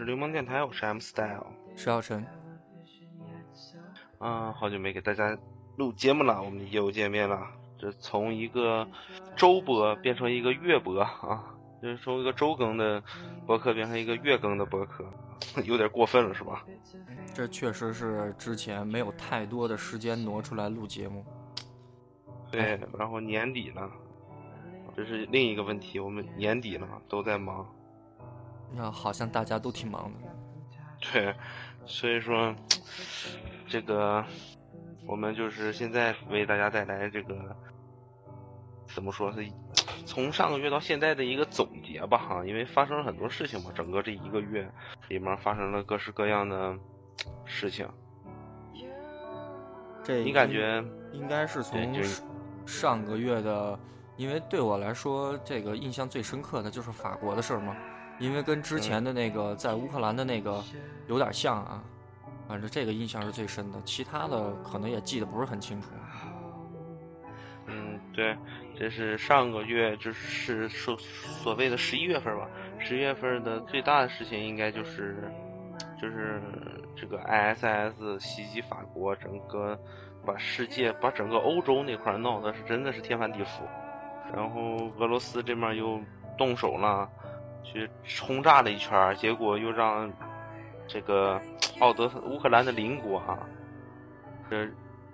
是流氓电台，我是 M Style。石小晨，啊，好久没给大家录节目了，我们又见面了。这从一个周播变成一个月播啊，就是从一个周更的博客变成一个月更的博客，有点过分了是吧？这确实是之前没有太多的时间挪出来录节目。对，然后年底了，这是另一个问题，我们年底了都在忙。那好像大家都挺忙的。对，所以说这个我们就是现在为大家带来这个怎么说是从上个月到现在的一个总结吧哈，因为发生了很多事情嘛，整个这一个月里面发生了各式各样的事情。这你感觉应该是从上上个月的，因为对我来说，这个印象最深刻的就是法国的事儿嘛，因为跟之前的那个在乌克兰的那个有点像啊，反正这个印象是最深的，其他的可能也记得不是很清楚。嗯，对，这是上个月就是所所谓的十一月份吧，十一月份的最大的事情应该就是就是这个 ISIS 袭击法国，整个把世界把整个欧洲那块儿闹的是真的是天翻地覆，然后俄罗斯这面又动手了，去轰炸了一圈儿，结果又让这个奥德乌克兰的邻国啊，这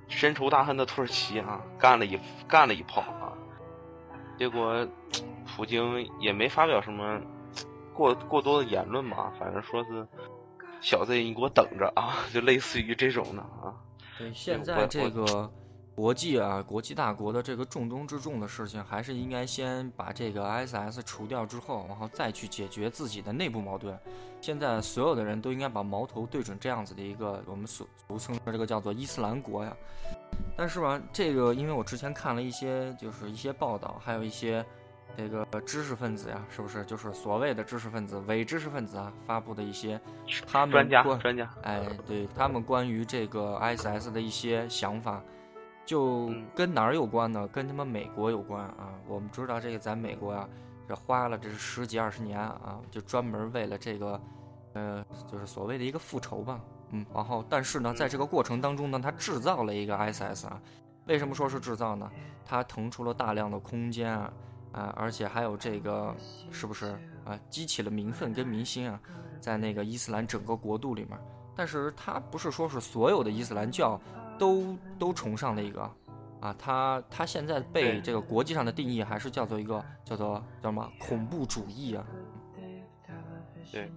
深仇大恨的土耳其啊，干了一干了一炮啊，结果普京也没发表什么过过多的言论嘛，反正说是小子你给我等着啊，就类似于这种的啊。对，现在这个国际啊，国际大国的这个重中之重的事情，还是应该先把这个 ISS 除掉之后，然后再去解决自己的内部矛盾。现在所有的人都应该把矛头对准这样子的一个我们俗俗称的这个叫做伊斯兰国呀。但是吧，这个因为我之前看了一些就是一些报道，还有一些这个知识分子呀，是不是就是所谓的知识分子、伪知识分子啊发布的一些他们专家专家，哎，对他们关于这个 ISS 的一些想法，就嗯跟哪儿有关呢？跟他们美国有关啊。我们知道这个在美国啊、这花了这是十几二十年啊，就专门为了这个，呃，就是所谓的一个复仇吧。嗯，然后但是呢，在这个过程当中呢，他制造了一个 ISS 啊。为什么说是制造呢？它腾出了大量的空间啊，啊，而且还有这个是不是啊，激起了民愤跟民心啊，在那个伊斯兰整个国度里面。但是它不是说是所有的伊斯兰教都都崇尚的一个啊，他他现在被这个国际上的定义还是叫做一个叫做叫什么恐怖主义啊。对，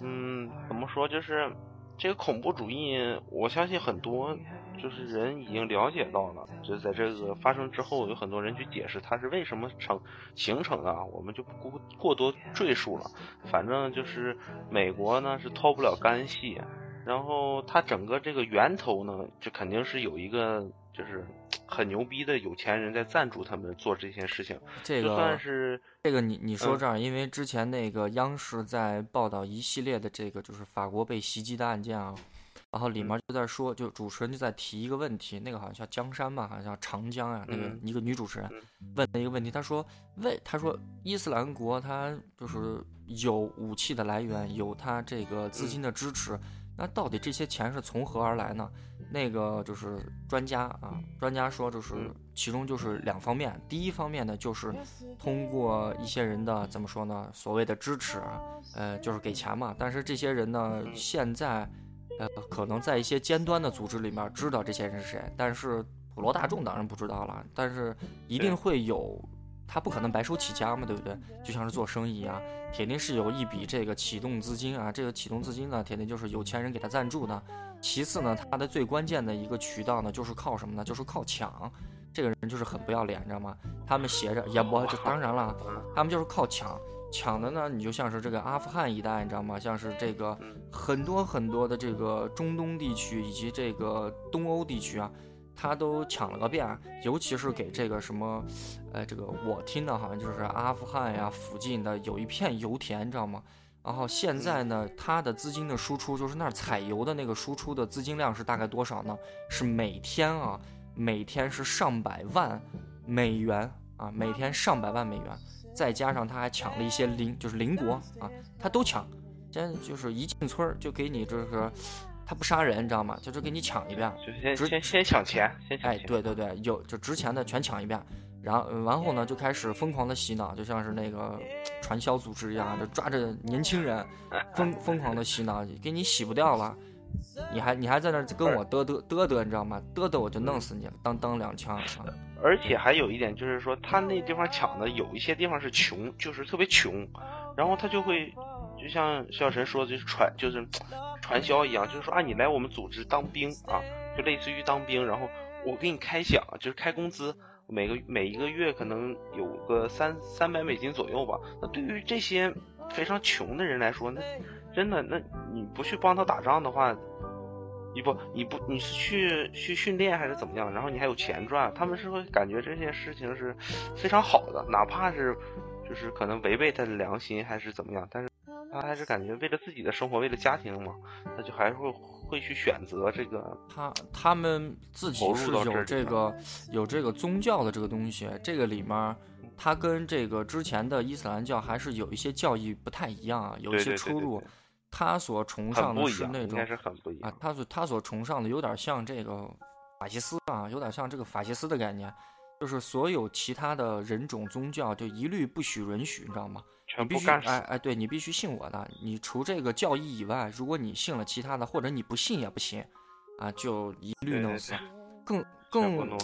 嗯，怎么说？就是这个恐怖主义，我相信很多就是人已经了解到了，就是在这个发生之后，有很多人去解释它是为什么成形成的啊，我们就不过过多赘述了。反正就是美国呢是脱不了干系，然后它整个这个源头呢，这肯定是有一个就是很牛逼的有钱人在赞助他们做这件事情，这个算是这个你你说嗯。这儿，因为之前那个央视在报道一系列的这个就是法国被袭击的案件啊，然后里面就在说，就主持人就在提一个问题，那个好像叫江山吧，好像叫长江啊、那个嗯。一个女主持人嗯。问了一个问题，她说为她说伊斯兰国它就是有武器的来源，有它这个资金的支持，那到底这些钱是从何而来呢？那个就是专家啊，专家说就是嗯其中就是两方面，第一方面呢就是通过一些人的怎么说呢，所谓的支持啊，呃，就是给钱嘛。但是这些人呢，现在呃可能在一些尖端的组织里面知道这些人是谁，但是普罗大众当然不知道了。但是一定会有，他不可能白手起家嘛，对不对？就像是做生意啊，铁定是有一笔这个启动资金啊，这个启动资金呢，铁定就是有钱人给他赞助的。其次呢，他的最关键的一个渠道呢，就是靠什么呢？就是靠抢。这个人就是很不要脸，你知道吗？他们携着也不，这当然了，他们就是靠抢。抢的呢，你就像是这个阿富汗一带，你知道吗？像是这个嗯很多很多的这个中东地区以及这个东欧地区啊，他都抢了个遍，尤其是给这个什么，呃，这个我听的好像就是阿富汗呀附近的有一片油田，你知道吗？然后现在呢，它的资金的输出就是那儿采油的那个输出的资金量是大概多少呢？是每天啊，每天是上百万美元啊，每天上百万美元，再加上他还抢了一些邻，就是邻国啊，他都抢。现在就是一进村儿就给你，就是他不杀人，你知道吗？就是给你抢一遍。就先直先先抢钱，先抢哎，钱。对对对，有就值钱的全抢一遍，然后然后呢就开始疯狂的洗脑，就像是那个传销组织一样，就抓着年轻人疯疯狂的洗脑，给你洗不掉了。你还你还在那跟我嘚嘚嘚嘚，你知道吗？嘚嘚我就弄死你，当当两枪啊！而且还有一点就是说，他那地方抢的有一些地方是穷，就是特别穷，然后他就会，就像小神说的，就是传就是传销一样，就是说啊，你来我们组织当兵啊，就类似于当兵，然后我给你开饷，就是开工资，每个每一个月可能有个三三百美金左右吧。那对于这些非常穷的人来说，那真的，那你不去帮他打仗的话，你不，你不，你是去去训练还是怎么样？然后你还有钱赚，他们是会感觉这件事情是非常好的，哪怕是就是可能违背他的良心还是怎么样，但是他还是感觉为了自己的生活，为了家庭嘛，他就还是会会去选择这个。他他们自己是有这个有这个宗教的这个东西，这个里面它跟这个之前的伊斯兰教还是有一些教义不太一样啊，有一些出入对。他所崇尚的是那种应该是很不一啊，。他所他所崇尚的有点像这个法西斯啊，有点像这个法西斯的概念，就是所有其他的人种宗教就一律不许允许，你知道吗？你必须全部干。哎哎，对你必须信我的，你除这个教义以外，如果你信了其他的，或者你不信也不行，啊，就一律弄死对。更更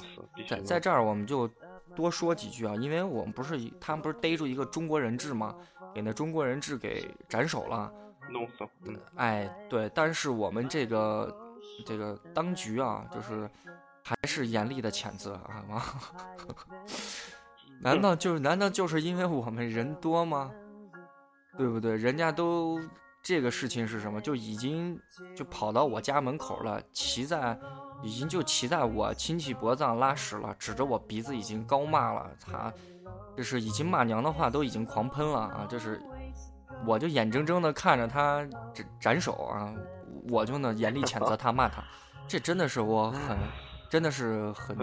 在在这儿我们就多说几句啊，因为我们不是他们不是逮住一个中国人质吗？给那中国人质给斩首了。弄死。嗯哎，对，但是我们这个这个当局啊，就是还是严厉的谴责啊，完，难道就是难道就是因为我们人多吗？对不对？人家都这个事情是什么？就已经就跑到我家门口了，骑在已经就骑在我亲戚脖子上拉屎了，指着我鼻子已经高骂了，他就是已经骂娘的话都已经狂喷了啊！就是我就眼睁睁的看着他斩斩首啊，我就呢严厉谴责他 骂他，这真的是我很 真的是很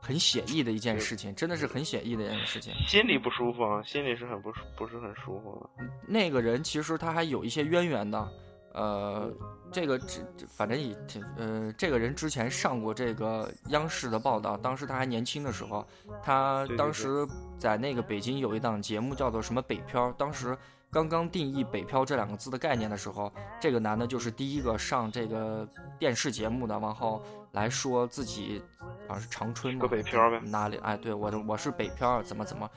很写意的一件事情，真的是很写意的一件事情。心里不舒服啊，心里是很不舒不是很舒服的。那个人其实他还有一些渊源的，呃，这个这这反正也挺呃，这个人之前上过这个央视的报道，当时他还年轻的时候，他当时在那个北京有一档节目叫做什么北漂，当时刚刚定义北漂这两个字的概念的时候，这个男的就是第一个上这个电视节目的，然后来说自己好像是长春嘛，北漂呗哪里？哎，对我我是北漂，怎么怎么。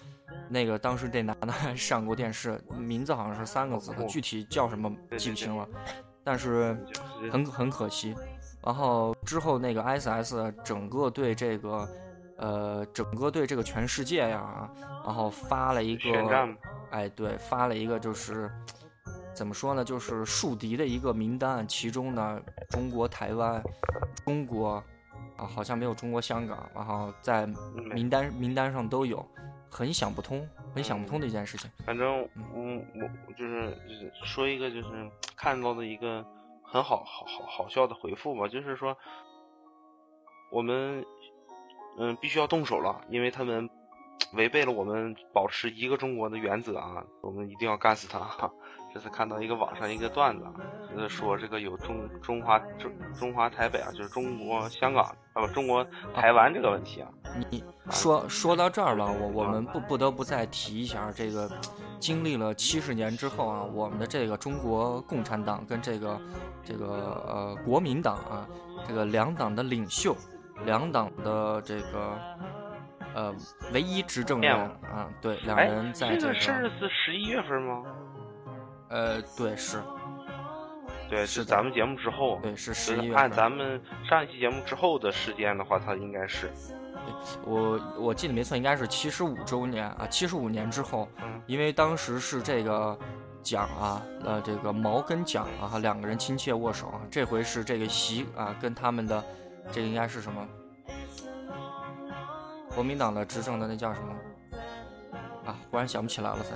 那个当时这男的还上过电视，名字好像是三个字的，哦具体叫什么记不清了，但是很很可惜。然后之后那个 ISS 整个对这个，呃，整个对这个全世界呀，然后发了一个，哎，对，发了一个就是怎么说呢，就是树敌的一个名单，其中呢，中国台湾、中国啊，好像没有中国香港，然后在名单名单上都有，很想不通，很想不通的一件事情。反正嗯，我我就是就是说一个就是看到的一个很好好好好笑的回复吧，就是说我们嗯必须要动手了，因为他们违背了我们保持一个中国的原则啊，我们一定要干死他。这次看到一个网上一个段子啊，就是说这个有中中华中中华台北啊，就是中国香港啊不中国台湾这个问题啊，你说说到这儿了，我我们不不得不再提一下这个，经历了七十年之后啊，我们的这个中国共产党跟这个这个呃国民党啊，这个两党的领袖，两党的这个呃唯一执政人面啊，对，两哎人，在这这个事儿个是十一月份吗？呃对是对，是咱们节目之后，对是就是十一月份，按咱们上一期节目之后的时间的话，它应该是我我记得没错，应该是七十五周年啊，七十五年之后，嗯因为当时是这个蒋啊，呃，这个毛跟蒋啊两个人亲切握手啊，这回是这个习啊跟他们的这个应该是什么？国民党的执政的那叫什么？啊，忽然想不起来了噻。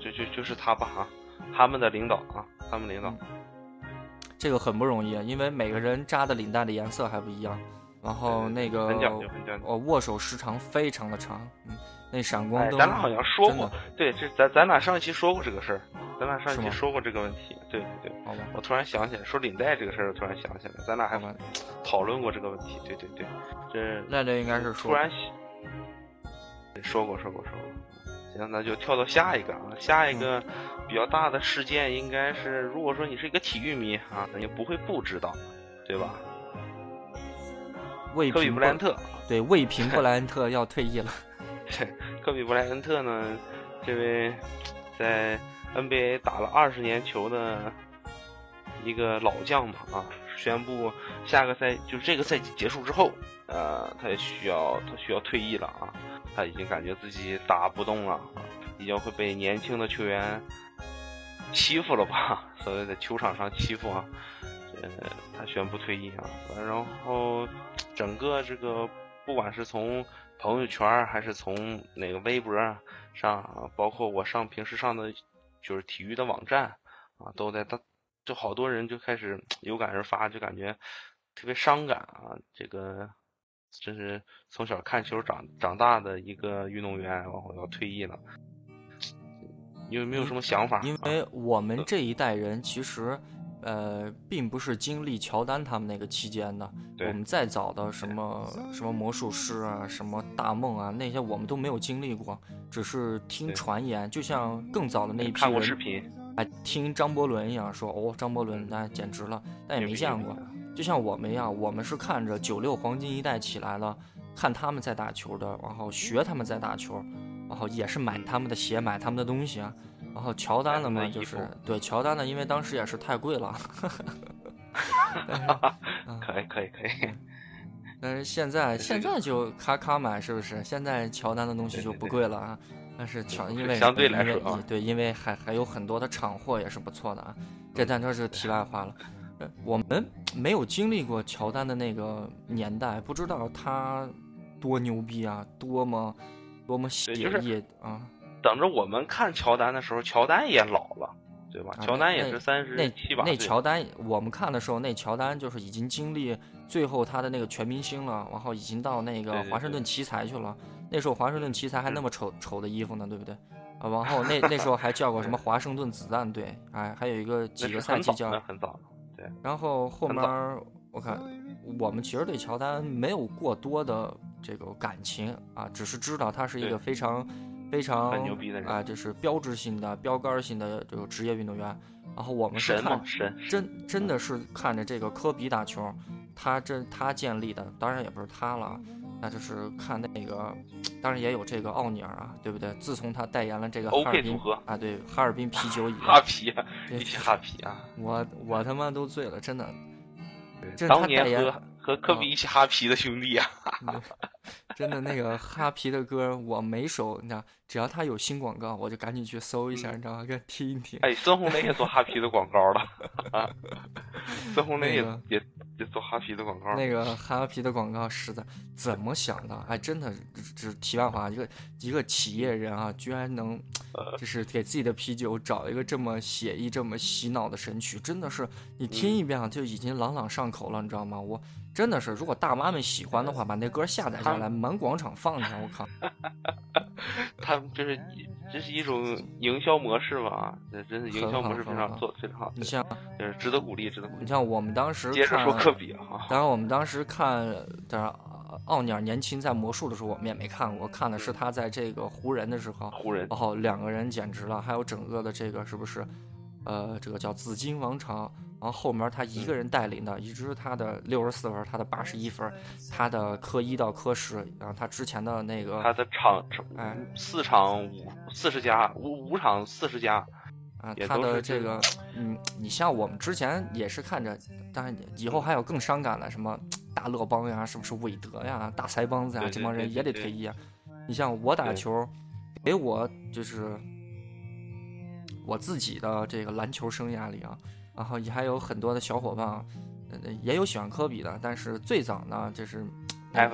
就就就是他吧啊，他们的领导啊，他们领导。这个很不容易，因为每个人扎的领带的颜色还不一样，然后那个很讲究，很讲究。哦，握手时长非常的长，嗯，那闪光哎，灯，咱俩好像说过，对，这咱咱俩上一期说过这个事儿，咱俩上一期说过这个问题，对对对。好吧，我突然想起来，说领带这个事儿，我突然想起来，咱俩还 讨论过这个问题，对对对，这那这应该是说，突然想说过说过说过。行，那就跳到下一个啊，下一个比较大的事件应该是，如果说你是一个体育迷啊，那也不会不知道，对吧？科比布莱恩特，对魏平布莱恩特要退役了，科比布莱恩特呢，这位在 NBA 打了二十年球的一个老将嘛啊，宣布下个赛就是这个赛季结束之后，呃，他也需要他需要退役了啊，他已经感觉自己打不动了，啊已经会被年轻的球员欺负了吧？所谓的球场上欺负啊，呃，他宣布退役啊，然后整个这个不管是从朋友圈儿还是从那个微博上啊，包括我上平时上的就是体育的网站啊，都在他就好多人就开始有感而发，就感觉特别伤感啊。这个真是从小看球长长大的一个运动员，然后要退役了，你有没有什么想法？因啊为我们这一代人其实。呃，并不是经历乔丹他们那个期间的，我们再早的什么什么魔术师啊，什么大梦啊，那些我们都没有经历过，只是听传言，就像更早的那一批看过人视频，哎，听张伯伦一样说，哦，张伯伦那简直了，但也没见过。就像我们一样，我们是看着九六黄金一代起来了，看他们在打球的，然后学他们在打球，然后也是买他们的鞋，买他们的东西啊。然后乔丹的嘛，就是对乔丹的，因为当时也是太贵了。可以可以可以，但是现在现在就咔咔买，是不是？现在乔丹的东西就不贵了啊。但是乔因为相对来说啊对，因为还还有很多的厂货也是不错的啊。这但这是题外话了。呃我们没有经历过乔丹的那个年代，不知道他多牛逼啊，多么多么写意啊。等着我们看乔丹的时候，乔丹也老了，对吧？啊乔丹也那是三十那那七八岁，乔丹，我们看的时候，那乔丹就是已经经历最后他的那个全明星了，然后已经到那个华盛顿奇才去了。那时候华盛顿奇才还那嗯么丑丑的衣服呢，对不对？啊，然后那那时候还叫过什么华盛顿子弹队，哎，还有一个几个赛季叫那很早。对，然后后面我看我们其实对乔丹没有过多的这个感情啊，只是知道他是一个非常非常很牛逼的人啊，就是标志性的标杆儿性的这个职业运动员。然后我们是看神真真的是看着这个科比打球，他这他建立的，当然也不是他了，那就是看那个，当然也有这个奥尼尔啊，对不对？自从他代言了这个哈尔滨啊，对哈尔滨啤酒以 哈来，皮啊，一起哈啤啊！我我他妈都醉了，真的。对这是他当年代言和和科比一起哈啤的兄弟啊，真的那个哈皮的歌，我每首你知道，只要他有新广告，我就赶紧去搜一下，你知道吗？给听一听。哎，孙红雷也做哈皮的广告了，啊，孙红雷也那个也也做哈皮的广告，那个哈皮的广告实在怎么想的？哎，真的，只只题外话，一个一个企业人啊，居然能，就是给自己的啤酒找一个这么写意、这么洗脑的神曲，真的是你听一遍啊，就已经朗朗上口了，你知道吗？我真的是，如果大妈们喜欢的话，把那歌下载下来，满广场放去，我靠！他们这是这是一种营销模式吧？这真是营销模式非常做得非常好，你像就是值得鼓励，值得鼓励。你像我们当时接着说科比哈，当然，我们当时看，当然，奥尼尔年轻在魔术的时候，我们也没看过，看的是他在这个湖人的时候，湖人然后两个人简直了，还有整个的这个是不是，呃，这个叫紫金王朝，然后后面他一个人带领的，一直他的六十四分，他的八十一分，他的科一到科十，然后他之前的那个他的场哎四场五四十加，五五场四十加，啊，他的这个，嗯，你像我们之前也是看着，当然以后还有更伤感的，什么大乐邦呀，是不是韦德呀，大腮帮子呀，这帮人也得退役啊。你像我打球，给我就是我自己的这个篮球生涯里啊，然后也还有很多的小伙伴也有喜欢科比的，但是最早呢，就是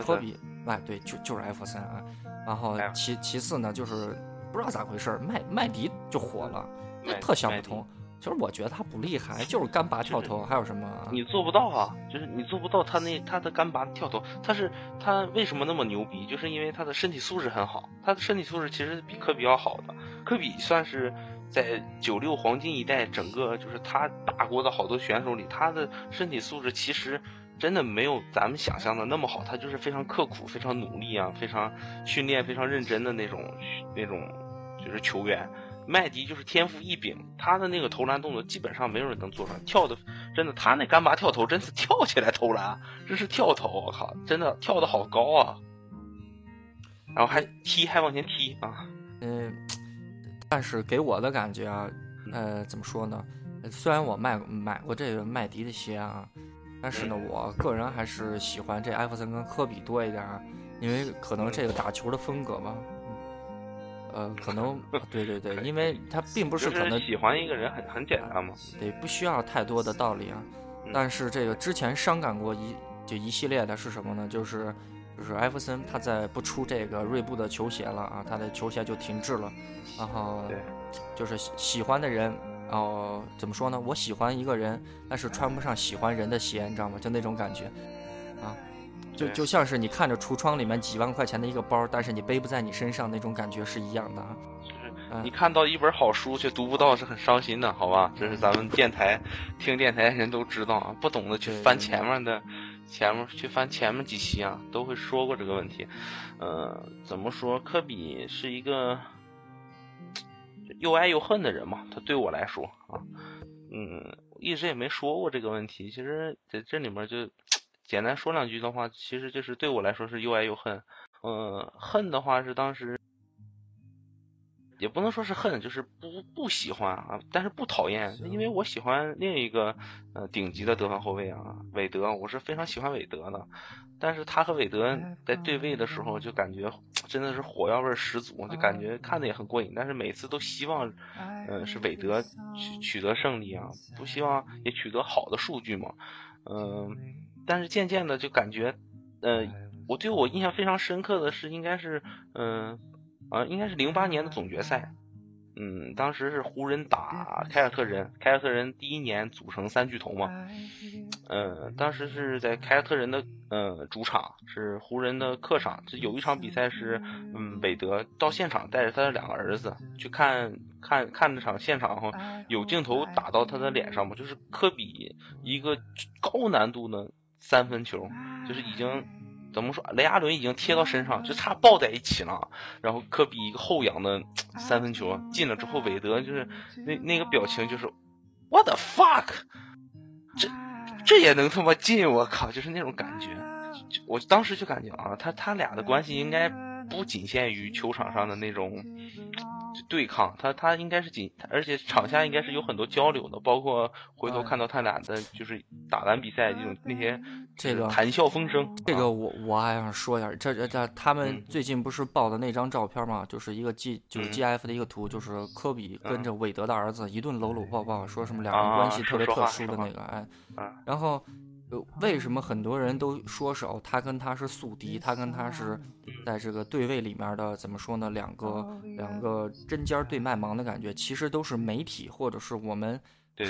科比，哎，对，就就是艾弗森啊。然后其其次呢，就是不知道咋回事儿，麦麦迪就火了，那特想不通。其实我觉得他不厉害，就是干拔跳投，还有什么啊？你做不到啊，就是你做不到他那他的干拔跳投，他是他为什么那么牛逼？就是因为他的身体素质很好，他的身体素质其实比科比要好的。科比算是在九六黄金一代整个就是他打过的好多选手里，他的身体素质其实真的没有咱们想象的那么好，他就是非常刻苦、非常努力啊，非常训练、非常认真的那种那种就是球员。麦迪就是天赋异禀，他的那个投篮动作基本上没有人能做出来，跳的真的，他那干拔跳投真是跳起来投篮，这是跳投，我靠，真的跳的好高啊！然后还踢，还往前踢啊！嗯，但是给我的感觉啊，呃，怎么说呢？呃虽然我买买过这个麦迪的鞋啊，但是呢，我个人还是喜欢这艾弗森跟科比多一点儿，因为可能这个打球的风格吧，嗯呃，可能 对对对，因为他并不是可能喜欢一个人很很简单嘛。对，不需要太多的道理啊。嗯但是这个之前伤感过一就一系列的是什么呢？就是就是艾弗森他在不出这个锐步的球鞋了啊，他的球鞋就停滞了，然后就是喜喜欢的人。哦，怎么说呢？我喜欢一个人，但是穿不上喜欢人的鞋，你知道吗？就那种感觉，啊，就就像是你看着橱窗里面几万块钱的一个包，但是你背不在你身上那种感觉是一样的啊。就是嗯你看到一本好书却读不到，是很伤心的，好吧？这是咱们电台听电台的人都知道啊，不懂的去翻前面的前面去翻前面几期啊，都会说过这个问题。呃，怎么说？科比是一个又爱又恨的人嘛，他对我来说啊，嗯，一直也没说过这个问题。其实在这里面就简单说两句的话，其实就是对我来说是又爱又恨。呃，恨的话是当时。也不能说是恨，就是不不喜欢啊，但是不讨厌，因为我喜欢另一个呃顶级的得分后卫啊，韦德，我是非常喜欢韦德的，但是他和韦德在对位的时候，就感觉真的是火药味十足，就感觉。看的也很过瘾，但是每次都希望，呃，是韦德取取得胜利啊，不希望也取得好的数据嘛，嗯、但是渐渐的就感觉，呃，我对我印象非常深刻的是，应该是，嗯、啊，应该是零八年的总决赛，嗯，当时是湖人打凯尔特人，凯尔特人第一年组成三巨头嘛，呃，当时是在凯尔特人的呃主场，是湖人的客场，这有一场比赛是，嗯，韦德到现场带着他的两个儿子去看看看这场现场后，有镜头打到他的脸上嘛，就是科比一个高难度的三分球，就是已经。怎么说？雷阿伦已经贴到身上，就差抱在一起了。然后科比一个后仰的三分球进了之后，韦德就是那那个表情就是 What the fuck，这这也能他妈进？我靠，就是那种感觉。我当时就感觉啊，他他俩的关系应该不仅限于球场上的那种对抗，他他应该是紧，而且场下应该是有很多交流的，包括回头看到他俩的就是打完比赛这种那些这个谈笑风生。啊这个我我还想说一下，这这这他们嗯。最近不是爆的那张照片嘛，就是一个 G 就是嗯。GF 的一个图，就是科比跟着韦德的儿子一顿搂搂抱抱，说什么两啊人关系特别特殊的那个，哎啊，然后呃为什么很多人都说是哦，他跟他是宿敌，他跟他是在这个对位里面的怎么说呢？两个两个针尖对麦芒的感觉，其实都是媒体或者是我们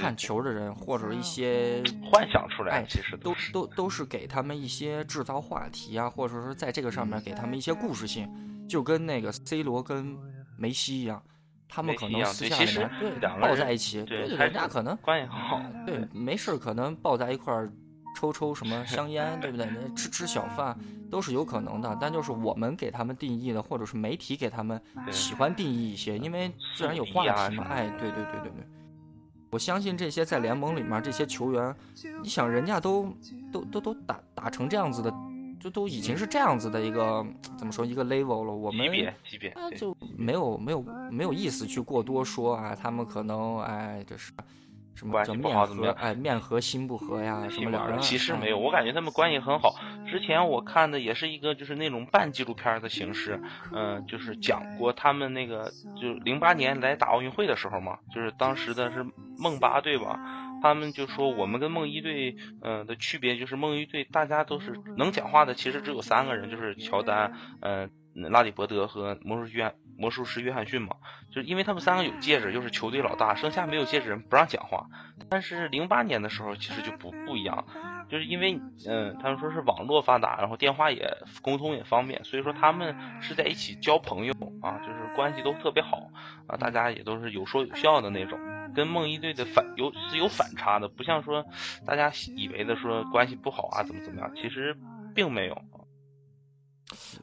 看球的人或者一些幻想出来哎，其实都都都是给他们一些制造话题啊，或者说在这个上面给他们一些故事性，就跟那个 C 罗跟梅西一样，他们可能私下里对其实面对抱两个人在一起，对人家可能关系好。对没事儿可能抱在一块儿抽抽什么香烟，对不对？那吃吃小饭都是有可能的，但就是我们给他们定义的，或者是媒体给他们喜欢定义一些，因为自然有话题嘛，哎，对对对对对。我相信这些在联盟里面这些球员，你想人家都都都都打打成这样子的，就都已经是这样子的一个怎么说一个 level 了，我们级别级别，就没有没有没有意思去过多说啊，他们可能哎这是，什么关系不叫面和好怎么样？哎面和心不和呀，什么两人哎其实没有，我感觉他们关系很好。之前我看的也是一个就是那种半纪录片的形式，嗯、就是讲过他们那个就零八年来打奥运会的时候嘛，就是当时的是梦八队吧，他们就说我们跟梦一队，嗯、的区别就是梦一队大家都是能讲话的，其实只有三个人，就是乔丹，嗯、拉里伯德和魔术约魔术师约翰逊嘛，就是因为他们三个有戒指，又是球队老大，剩下没有戒指人不让讲话。但是零八年的时候其实就不不一样，就是因为嗯，他们说是网络发达，然后电话也沟通也方便，所以说他们是在一起交朋友啊，就是关系都特别好啊，大家也都是有说有笑的那种。跟梦一队的反有是有反差的，不像说大家以为的说关系不好啊，怎么怎么样，其实并没有。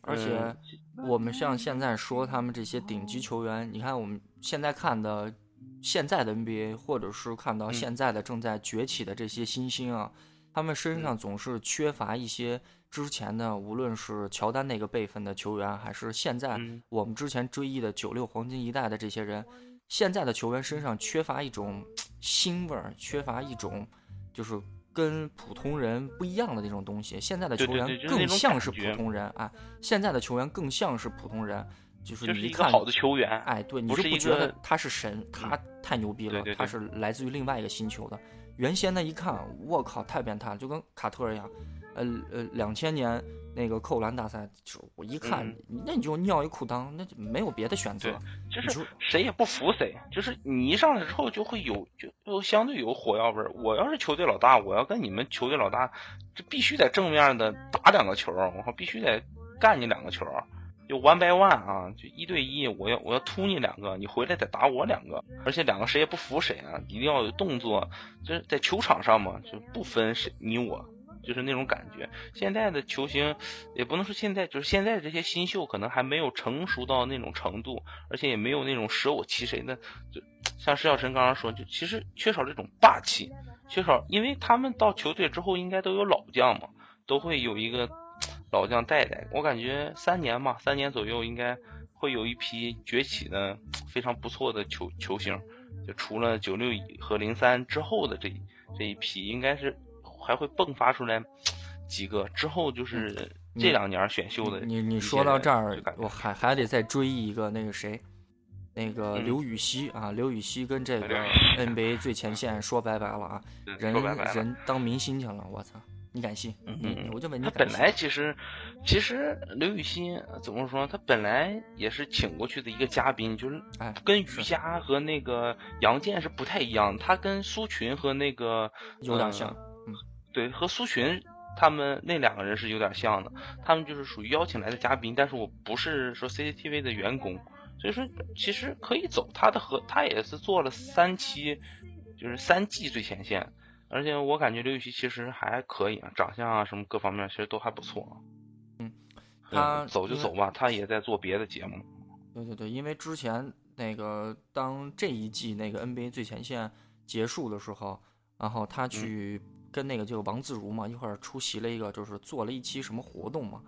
而且嗯我们像现在说他们这些顶级球员，你看我们现在看的现在的 NBA，或者是看到嗯。现在的正在崛起的这些新星啊，他们身嗯。上总是缺乏一些之前的，无论是乔丹那个辈分的球员，还是现在嗯。我们之前追忆的九六黄金一代的这些人，现在的球员身上缺乏一种 腥味儿，缺乏一种就是跟普通人不一样的那种东西。现在的球员更像是普通人啊，现在的球员更像是普通人，就是你一看，好的球员，哎，对，你就是不觉得他是神，他太牛逼了，他是来自于另外一个星球的。原先呢一看，我靠，太变态了，就跟卡特一样。呃呃，两千年那个扣篮大赛，就是我一看，嗯那你就尿一裤裆，那就没有别的选择。就是谁也不服谁，就是你一上来之后就会有就就相对有火药味儿。我要是球队老大，我要跟你们球队老大，这必须得正面的打两个球儿，我靠，必须得干你两个球儿，就 one by one 啊，就一对一，我要我要突你两个，你回来得打我两个，而且两个谁也不服谁啊，一定要有动作，就是在球场上嘛，就不分谁你我。就是那种感觉，现在的球星也不能说现在，就是现在这些新秀可能还没有成熟到那种程度，而且也没有那种舍我其谁的，就像施小晨刚刚说，就其实缺少这种霸气，缺少，因为他们到球队之后应该都有老将嘛，都会有一个老将带带。我感觉三年嘛，三年左右应该会有一批崛起的非常不错的球球星，就除了九六和零三之后的这这一批，应该是还会迸发出来几个，之后就是这两年选秀的你你说到这儿我还还得再追忆一个那个谁，那个嗯刘禹锡啊，刘禹锡跟这个 NBA 最前线说拜拜了啊，人。人当明星去了，我操！你敢信？嗯嗯嗯我就问你他本？来其实，其实刘禹锡呃怎么说？他本来也是请过去的一个嘉宾，就是哎，跟是瑜伽和那个杨健是不太一样。他跟苏群和那个呃有点像，对，和苏群他们那两个人是有点像的。他们就是属于邀请来的嘉宾，但是我不是说 CCTV 的员工，所以说其实可以走。他的和他也是做了三期，就是三季最前线。而且我感觉刘禹锡其实还可以啊，长相啊什么各方面其实都还不错啊。嗯，他走就走吧，他也在做别的节目。对对对，因为之前那个当这一季那个 NBA 最前线结束的时候，然后他去跟那个就王自如嘛一块儿出席了一个，就是做了一期什么活动嘛，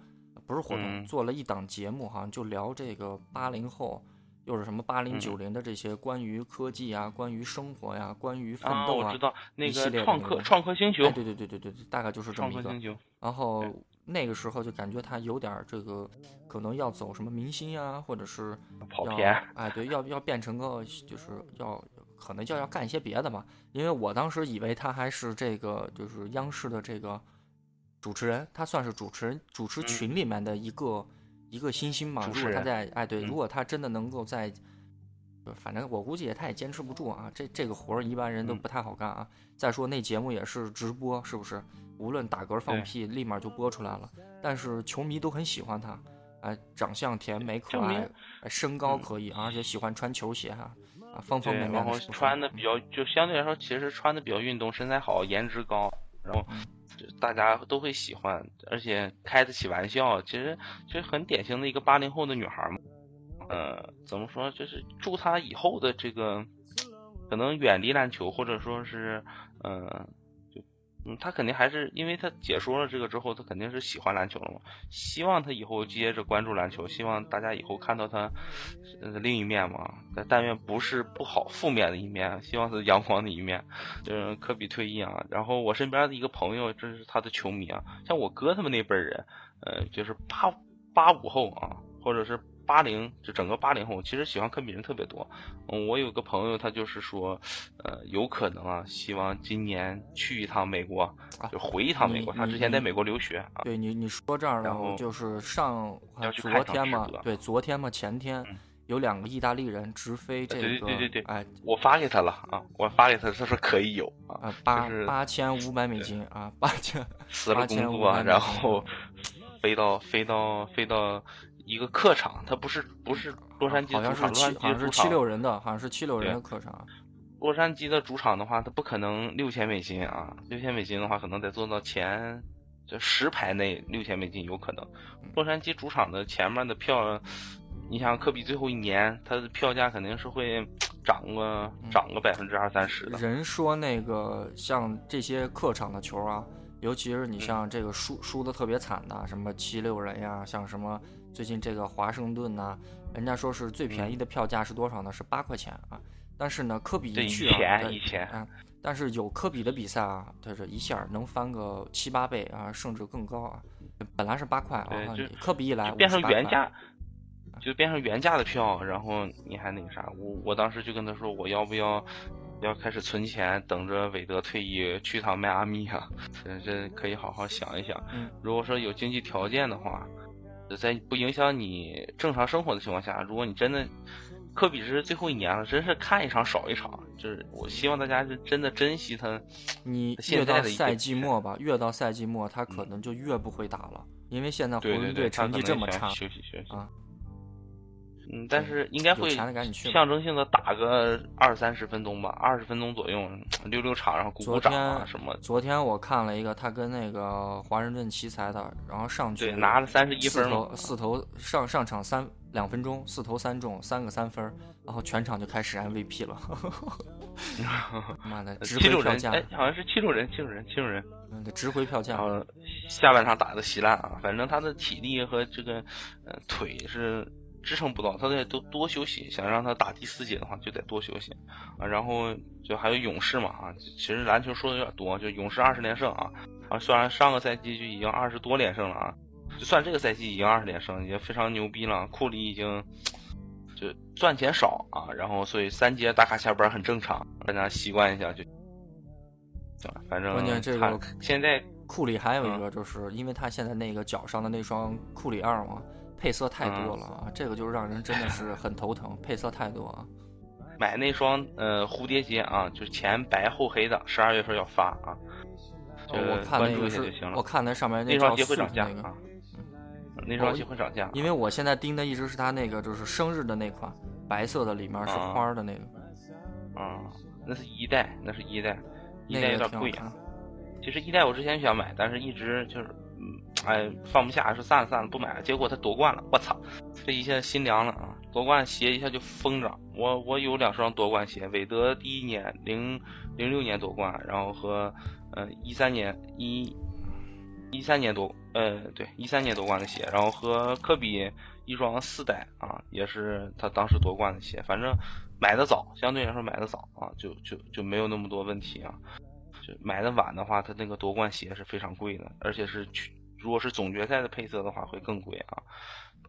不是活动，嗯做了一档节目，好像就聊这个八零后。又是什么八零嗯九零的这些关于科技啊、关于生活呀、关于奋啊，斗我知道那一系列个创客创客星球哎，，对对对对对对，大概就是这么一个然后那个时候就感觉他有点儿这个，可能要走什么明星啊，或者是要跑偏。哎，对，要要变成个就是要可能就要干一些别的吧。因为我当时以为他还是这个就是央视的这个主持人，他算是主持人主持嗯群里面的一个、一个新星嘛。主如果他在哎对，嗯如果他真的能够在。呃反正我估计也他也坚持不住啊，这这个活儿一般人都嗯不太好干啊。再说那节目也是直播，是不是？无论打嗝放屁，立马就播出来了。但是球迷都很喜欢他，哎，长相甜美可爱，哎身高嗯可以，而且喜欢穿球鞋哈，啊，方方对，面面然后穿的比较，就相对来说，其实穿的比较运动，身材好，颜值高，然后大家都会喜欢，而且开得起玩笑，其实其实很典型的一个八零后的女孩嘛。呃，怎么说？就是祝她以后的这个可能远离篮球，或者说是，呃，就嗯，他肯定还是因为他解说了这个之后，他肯定是喜欢篮球了嘛，希望他以后接着关注篮球，希望大家以后看到他呃另一面嘛，但但愿不是不好负面的一面，希望是阳光的一面。就是科比退役啊，然后我身边的一个朋友，这是他的球迷啊，像我哥他们那辈人，呃，就是八八五后啊，或者是。八零就整个八零后，其实喜欢科比人特别多。嗯，我有个朋友，他就是说，呃，有可能啊，希望今年去一趟美国，就回一趟美国。他之前在美国留学啊。对你，你说这儿，然后就是上昨天嘛，对，昨天嘛，前天有两个意大利人直飞这个，对对对对，哎，我发给他了啊，我发给他，他说可以有啊，八八千五百美金啊，八千辞了工作，然后飞到飞到飞到。一个客场，它不是不是洛杉矶主场，洛杉矶是七六人的，好像是七六人的客场。洛杉矶的主场的话，它不可能六千美金啊，六千美金的话，可能得做到前就十排内，六千美金有可能。洛杉矶主场的前面的票，你想科比最后一年，他的票价肯定是会涨个涨个百分之二三十的。人说那个像这些客场的球啊，尤其是你像这个输输的特别惨的，什么七六人呀，像什么。最近这个华盛顿呢，人家说是最便宜的票价是多少呢？是八块钱啊。但是呢，科比一去啊，以前啊，但是有科比的比赛啊，他这一下能翻个七八倍啊，甚至更高啊。本来是八块啊，科比一来变成原价，就变成原价的票，然后你还那个啥，我我当时就跟他说，我要不要要开始存钱，等着韦德退役去趟迈阿密啊？这这可以好好想一想。如果说有经济条件的话。在不影响你正常生活的情况下，如果你真的科比是最后一年了，真是看一场少一场。就是我希望大家是真的珍惜他。你越到赛季末吧，越到赛季末，他可能就越不会打了，因为现在湖人队成绩这么差。休息休息啊。嗯，但是应该会象征性的打个二三十分钟吧，二十分钟左右，溜溜场，然后鼓鼓掌啊什么。昨天我看了一个他跟那个华盛顿奇才的，然后上去拿了三十一分，四投四投上上场三两分钟，四投三中，三个三分，然后全场就开始 MVP 了。妈的，值回票价，哎，好像是七六人，七六人，七六人，嗯，值回票价。下半场打的稀烂啊，反正他的体力和这个呃腿是。支撑不到，他得多多休息。想让他打第四节的话，就得多休息啊。然后就还有勇士嘛啊，其实篮球说的有点多，就勇士二十连胜啊啊，虽然上个赛季就已经二十多连胜了啊，就算这个赛季已经二十连胜，已经非常牛逼了。库里已经就赚钱少啊，然后所以三节打卡下班很正常，大家习惯一下就行了。反正关键这个现在库里还有一个，就是因为他现在那个脚上的那双库里二嘛。配色太多了啊，这个就让人真的是很头疼。配色太多啊，买那双呃蝴蝶结啊，就是前白后黑的，十二月份要发啊。我看那个是，我看那上面那双鞋会涨价啊。那双鞋会涨价，因为我现在盯的一直是他那个就是生日的那款，白色的里面是花的那个。啊，那是一代，那是一代，一代有点贵啊。其实一代我之前想买，但是一直就是。哎，放不下，说算了算了，不买了。结果他夺冠了，我操，这一下心凉了啊！夺冠鞋一下就疯涨。我我有两双夺冠鞋，韦德第一年零零六年夺冠，然后和呃一三年一一三年夺呃对一三年夺冠的鞋，然后和科比一双四代啊，也是他当时夺冠的鞋。反正买的早，相对来说买的早啊，就就就没有那么多问题啊。就买的晚的话，他那个夺冠鞋是非常贵的，而且是去。如果是总决赛的配色的话，会更贵啊。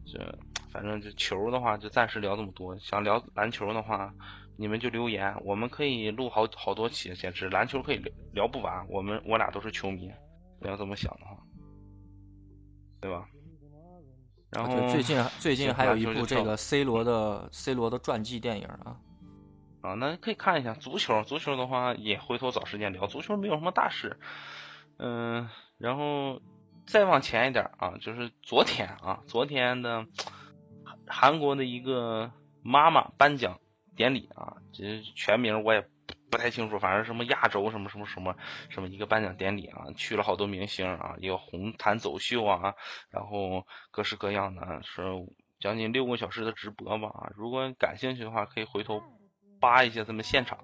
这反正这球的话，就暂时聊这么多。想聊篮球的话，你们就留言，我们可以录好好多期，简直篮球可以聊聊不完。我们我俩都是球迷，你要这么想的话，对吧？然后最近最近还有一部这个 C 罗的 C 罗的传记电影啊。啊，那可以看一下足球。足球的话，也回头找时间聊。足球没有什么大事，嗯，然后。再往前一点啊，就是昨天啊，昨天的韩国的一个妈妈颁奖典礼啊，这全名我也不太清楚，反正什么亚洲什么什么什么什么一个颁奖典礼啊，去了好多明星啊，有红毯走秀啊，然后各式各样的，是将近六个小时的直播吧。啊如果感兴趣的话，可以回头扒一些他们现场。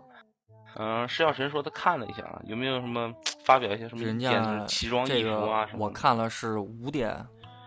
嗯，施小晨说他看了一下啊，有没有什么 发表一些什么人意见？就家是奇装异服啊个什么的？我看了是五点，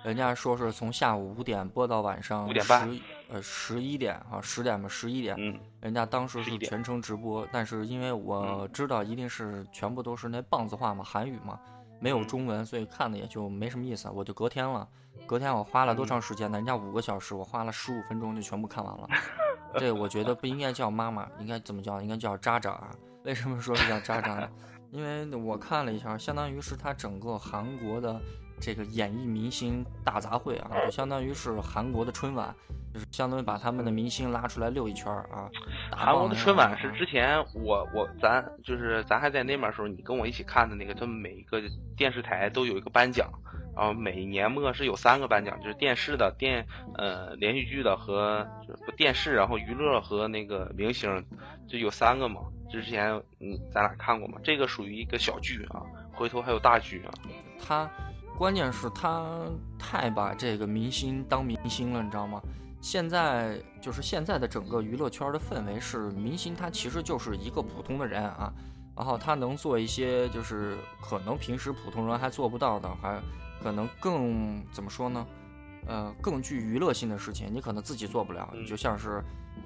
人家说是从下午五点播到晚上五点半十呃十一点啊，十点吧，十一点。嗯，人家当时是全程直播，但是因为我知道一定是全部都是那棒子话嘛，韩语嘛，没有嗯中文，所以看的也就没什么意思，我就隔天了。隔天我花了多嗯长时间呢？人家五个小时，我花了十五分钟就全部看完了。这我觉得不应该叫妈妈，应该怎么叫？应该叫渣渣啊。为什么说是叫渣渣呢？因为我看了一下，相当于是他整个韩国的这个演艺明星大杂烩啊，就相当于是韩国的春晚，就是相当于把他们的明星拉出来溜一圈儿啊。韩国的春晚是啊之前我我咱就是咱还在那边的时候，你跟我一起看的那个，他们每一个电视台都有一个颁奖，然后每年末是有三个颁奖，就是电视的、电呃连续剧的和不电视，然后娱乐和那个明星，就有三个嘛。之前嗯咱俩看过嘛，这个属于一个小剧啊，回头还有大剧啊。他关键是他太把这个明星当明星了，你知道吗？现在就是现在的整个娱乐圈的氛围是，明星他其实就是一个普通的人啊，然后他能做一些就是可能平时普通人还做不到的，还可能更怎么说呢？呃，更具娱乐性的事情，你可能自己做不了，你就像是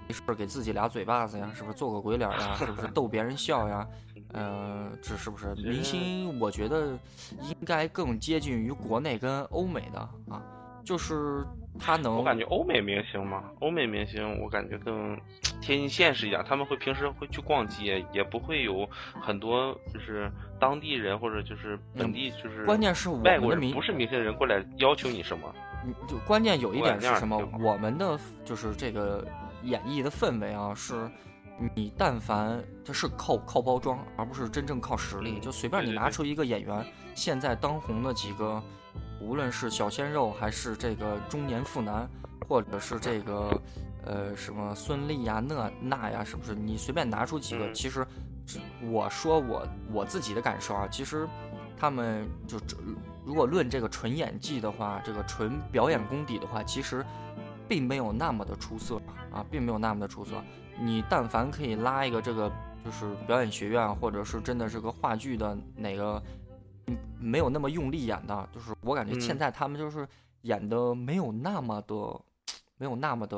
没事儿给自己俩嘴巴子呀，是不是做个鬼脸呀？是不是逗别人笑呀？呃，这是不是明星？我觉得应该更接近于国内跟欧美的啊，就是他能我感觉欧美明星嘛，欧美明星我感觉更贴近现实一点，他们会平时会去逛街，也不会有很多就是当地人或者就是本地就是嗯关键是我外国的明不是明星人过来要求你什么，嗯，就关键有一点是什么？我们的就是这个演绎的氛围啊，是你但凡它是靠靠包装，而不是真正靠实力。嗯就随便你拿出一个演员，现在当红的几个，无论是小鲜肉还是这个中年妇男，或者是这个呃什么孙俪呀、那娜呀，是不是？你随便拿出几个，嗯其实只我说我我自己的感受啊，其实他们就只如果论这个纯演技的话，这个纯表演功底的话，其实并没有那么的出色啊，并没有那么的出色。你但凡可以拉一个这个就是表演学院，或者是真的是个话剧的哪个，嗯没有那么用力演的，就是我感觉嗯现在他们就是演的没有那么的，没有那么的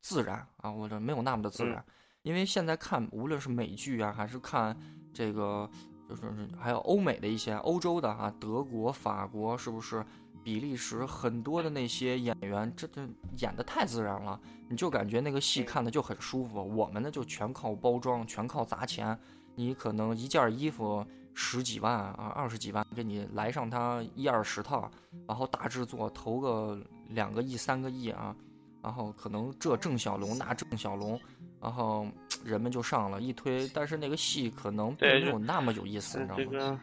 自然啊，我这没有那么的自然。因为现在看无论是美剧啊，还是看这个，就是还有欧美的一些欧洲的啊，德国、法国是不是？比利时很多的那些演员，这这演的太自然了，你就感觉那个戏看的就很舒服。我们呢就全靠包装，全靠砸钱。你可能一件衣服十几万啊，二十几万，给你来上它一二十套，然后大制作投个两个亿、三个亿啊，然后可能这郑小龙那郑小龙，然后人们就上了一推，但是那个戏可能并没有那么有意思，你知道吗？这个。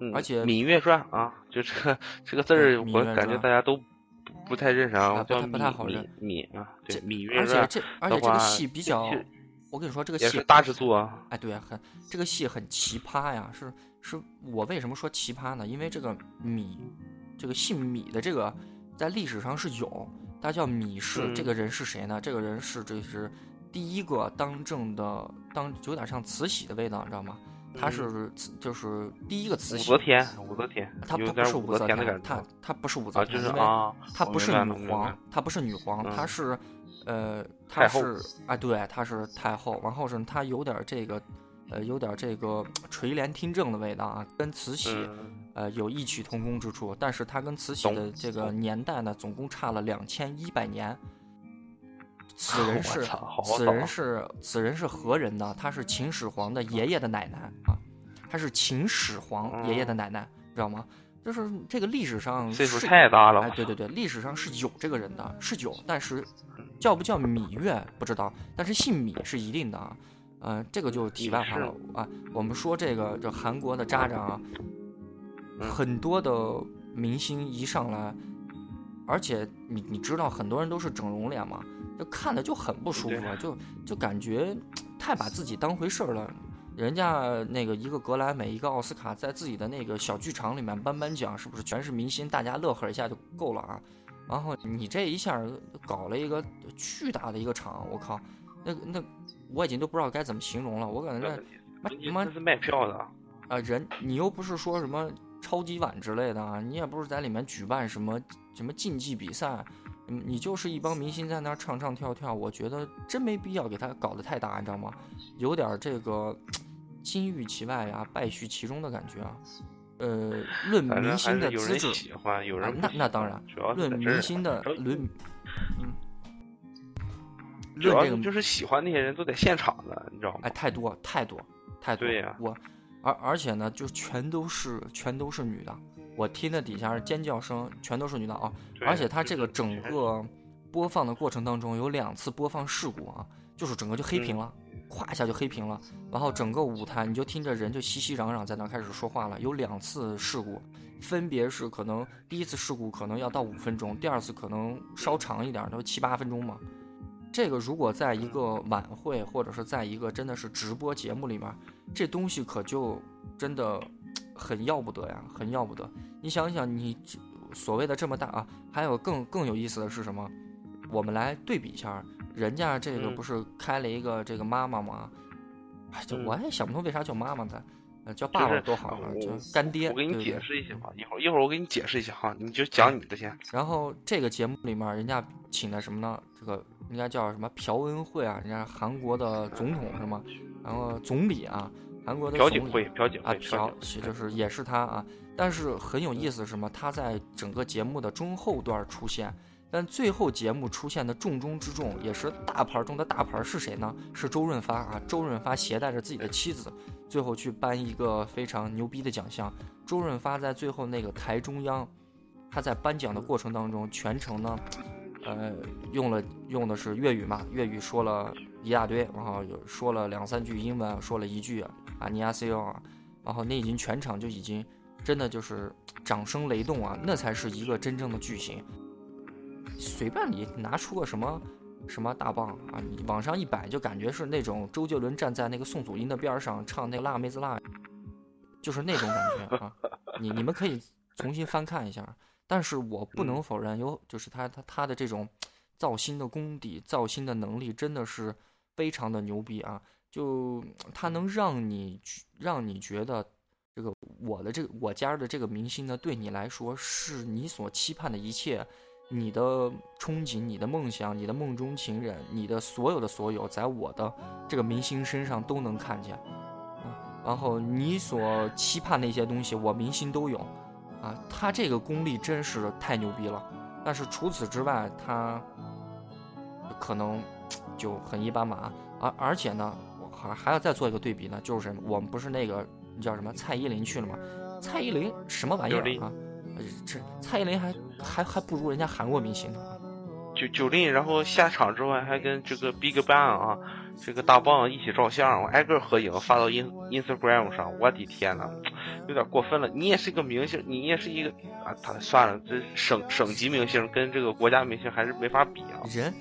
嗯，而且《芈月传》啊，就这个这个字儿，我感觉大家都不不太认识啊，不太不太好认芈啊，对，这《芈月传》而且这而且这个戏比较我跟你说这个戏大制作啊，哎，对，很这个戏很奇葩呀，是是我为什么说奇葩呢？因为这个米，这个姓米的这个在历史上是有，他叫米氏，嗯这个人是谁呢？这个人是这是第一个当政的，当有点像慈禧的味道，你知道吗？他是慈就是第一个慈禧嗯武则，天，武则天，他有点他不是武则天的感他觉他不是武则啊，天，啊，她不是女皇明白了，她不是女皇，她嗯是，呃，她太后是啊，对，她是太后。然后是她有点这个，呃，有点这个垂帘听政的味道啊，跟慈禧嗯，呃有异曲同工之处。但是她跟慈禧的这个年代呢，总共差了两千一百年。此人是此人是此人是何人呢？他是秦始皇的爷爷的奶奶啊，他是秦始皇爷爷的奶奶，知道吗？就是这个历史上岁数是太大了哎，，对对对，历史上是有这个人的，是有，但是叫不叫芈月不知道，但是姓芈是一定的啊。呃，这个就题外话了啊。我们说这个这韩国的渣渣啊，嗯很多的明星一上来，而且你你知道很多人都是整容脸嘛，就看着就很不舒服，就就感觉太把自己当回事儿了。人家那个一个格莱美，一个奥斯卡，在自己的那个小剧场里面颁颁奖，是不是全是明星，大家乐呵一下就够了啊？然后你这一下搞了一个巨大的一个场，我靠，那那我已经都不知道该怎么形容了。我感觉那妈是卖票的，啊，人你又不是说什么超级碗之类的啊，你也不是在里面举办什么什么竞技比赛，嗯，你就是一帮明星在那儿唱唱跳跳，我觉得真没必要给他搞得太大，你知道吗？有点这个 金玉其外呀，败絮其中的感觉啊。呃，论明星的资质那那当然，主要论明星的论，嗯，主要论这个就是喜欢那些人都在现场的，你知道吗？哎，太多太多太多。对呀我而而且呢，就全都是全都是女的，我听的底下是尖叫声，全都是女的啊。而且它这个整个播放的过程当中有两次播放事故啊，就是整个就黑屏了，咵一下就黑屏了，然后整个舞台你就听着人就熙熙攘攘在那开始说话了，有两次事故。分别是可能第一次事故可能要到五分钟，第二次可能稍长一点，都七八分钟嘛。这个如果在一个晚会或者是在一个真的是直播节目里面，这东西可就真的 很要不得呀，很要不得。你想想，你所谓的这么大啊，还有更更有意思的是什么？我们来对比一下，人家这个嗯不是开了一个这个妈妈吗？哎，就嗯我也想不通为啥叫妈妈的？呃叫爸爸多好啊，我叫干爹。我给你解释一下吧，一会儿一会儿我给你解释一下哈，你就讲你的先。然后这个节目里面，人家请的什么呢？这个应该叫什么朴恩惠啊？人家韩国的总统是吗？然后总理啊，韩国的朴槿惠，朴槿啊，惠，朴槿是就是也是他啊。但是很有意思是什么？他在整个节目的中后段出现，但最后节目出现的重中之重，也是大牌中的大牌是谁呢？是周润发啊！周润发携带着自己的妻子，最后去颁一个非常牛逼的奖项。周润发在最后那个台中央，他在颁奖的过程当中，全程呢，呃，用了用的是粤语嘛，粤语说了一大堆，然后有说了两三句英文，说了一句啊尼亚 C O 啊，然后那已经全场就已经真的就是掌声雷动啊，那才是一个真正的巨星。随便你拿出个什么什么大棒啊，你往上一摆，就感觉是那种周杰伦站在那个宋祖英的边儿上唱那个辣妹子辣，就是那种感觉啊。你你们可以重新翻看一下，但是我不能否认有，就是他他他的这种造星的功底、造星的能力真的是非常的牛逼啊！就他能让你让你觉得这个我的这个我家的这个明星呢，对你来说是你所期盼的一切。你的憧憬、你的梦想、你的梦中情人、你的所有的所有，在我的这个明星身上都能看见。啊，然后你所期盼的一些东西，我明星都有。啊，他这个功力真是太牛逼了。但是除此之外，他可能 就很一般吧。而而且呢，我还还要再做一个对比呢，就是我们不是那个叫什么蔡依林去了吗？蔡依林什么玩意儿啊？呃这蔡依林还还还不如人家韩国明星呢。九九令，然后下场之外还跟这个 Big Bang 啊，这个大棒一起照相，我挨个合影发到 in Instagram 上，我的天呐，有点过分了。你也是一个明星，你也是一个啊，他算了，这省省级明星跟这个国家明星还是没法比啊。人，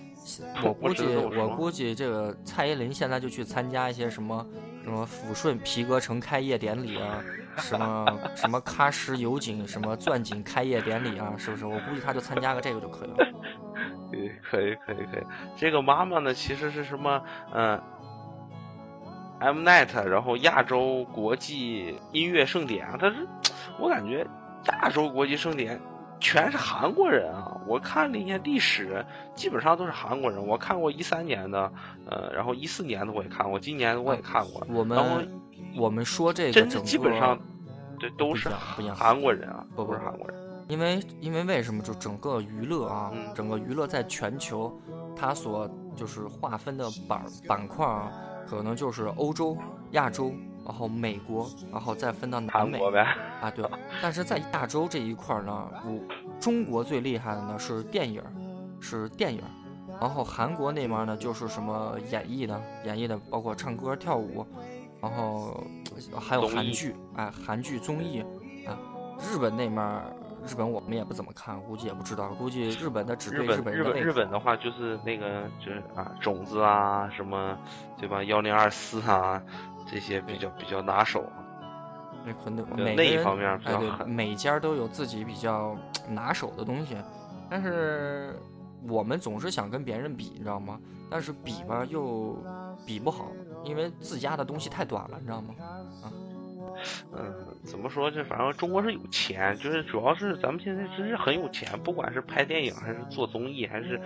我我估计我估计这个蔡依林现在就去参加一些什么什么抚顺皮革城开业典礼啊，什么什么喀什油井什么钻井开业典礼啊，是不是？我估计他就参加个这个就可以了。对，可以可以可以。这个妈妈呢，其实是什么？嗯、Mnet，然后亚洲国际音乐盛典，它是我感觉亚洲国际盛典全是韩国人啊！我看了一些历史，基本上都是韩国人。我看过一三年的，呃，然后一四年的我也看过，今年的我也看过。我们我们说这个整个基本上对都是不一样不一样韩国人啊，不不是韩国人。因为因为为什么就整个娱乐啊，嗯整个娱乐在全球，它所就是划分的板板块啊，可能就是欧洲、亚洲，然后美国，然后再分到南美国呗，啊，对。但是在亚洲这一块呢，我中国最厉害的呢是电影，是电影，然后韩国那边呢就是什么演绎的，演绎的包括唱歌、跳舞，然后还有韩剧，哎，韩剧综艺啊，日本那面儿。日本我们也不怎么看，估计也不知道，估计日本的只对日本日本日本的话就是那个就是啊种子啊什么对吧幺零二四啊这些比较比较拿手，那可能每个人那一方面。每家都有自己比较拿手的东西，但是我们总是想跟别人比，你知道吗？但是比吧又比不好，因为自家的东西太短了，你知道吗？啊，嗯，怎么说？这反正中国是有钱，就是主要是咱们现在真是很有钱，不管是拍电影还是做综艺还是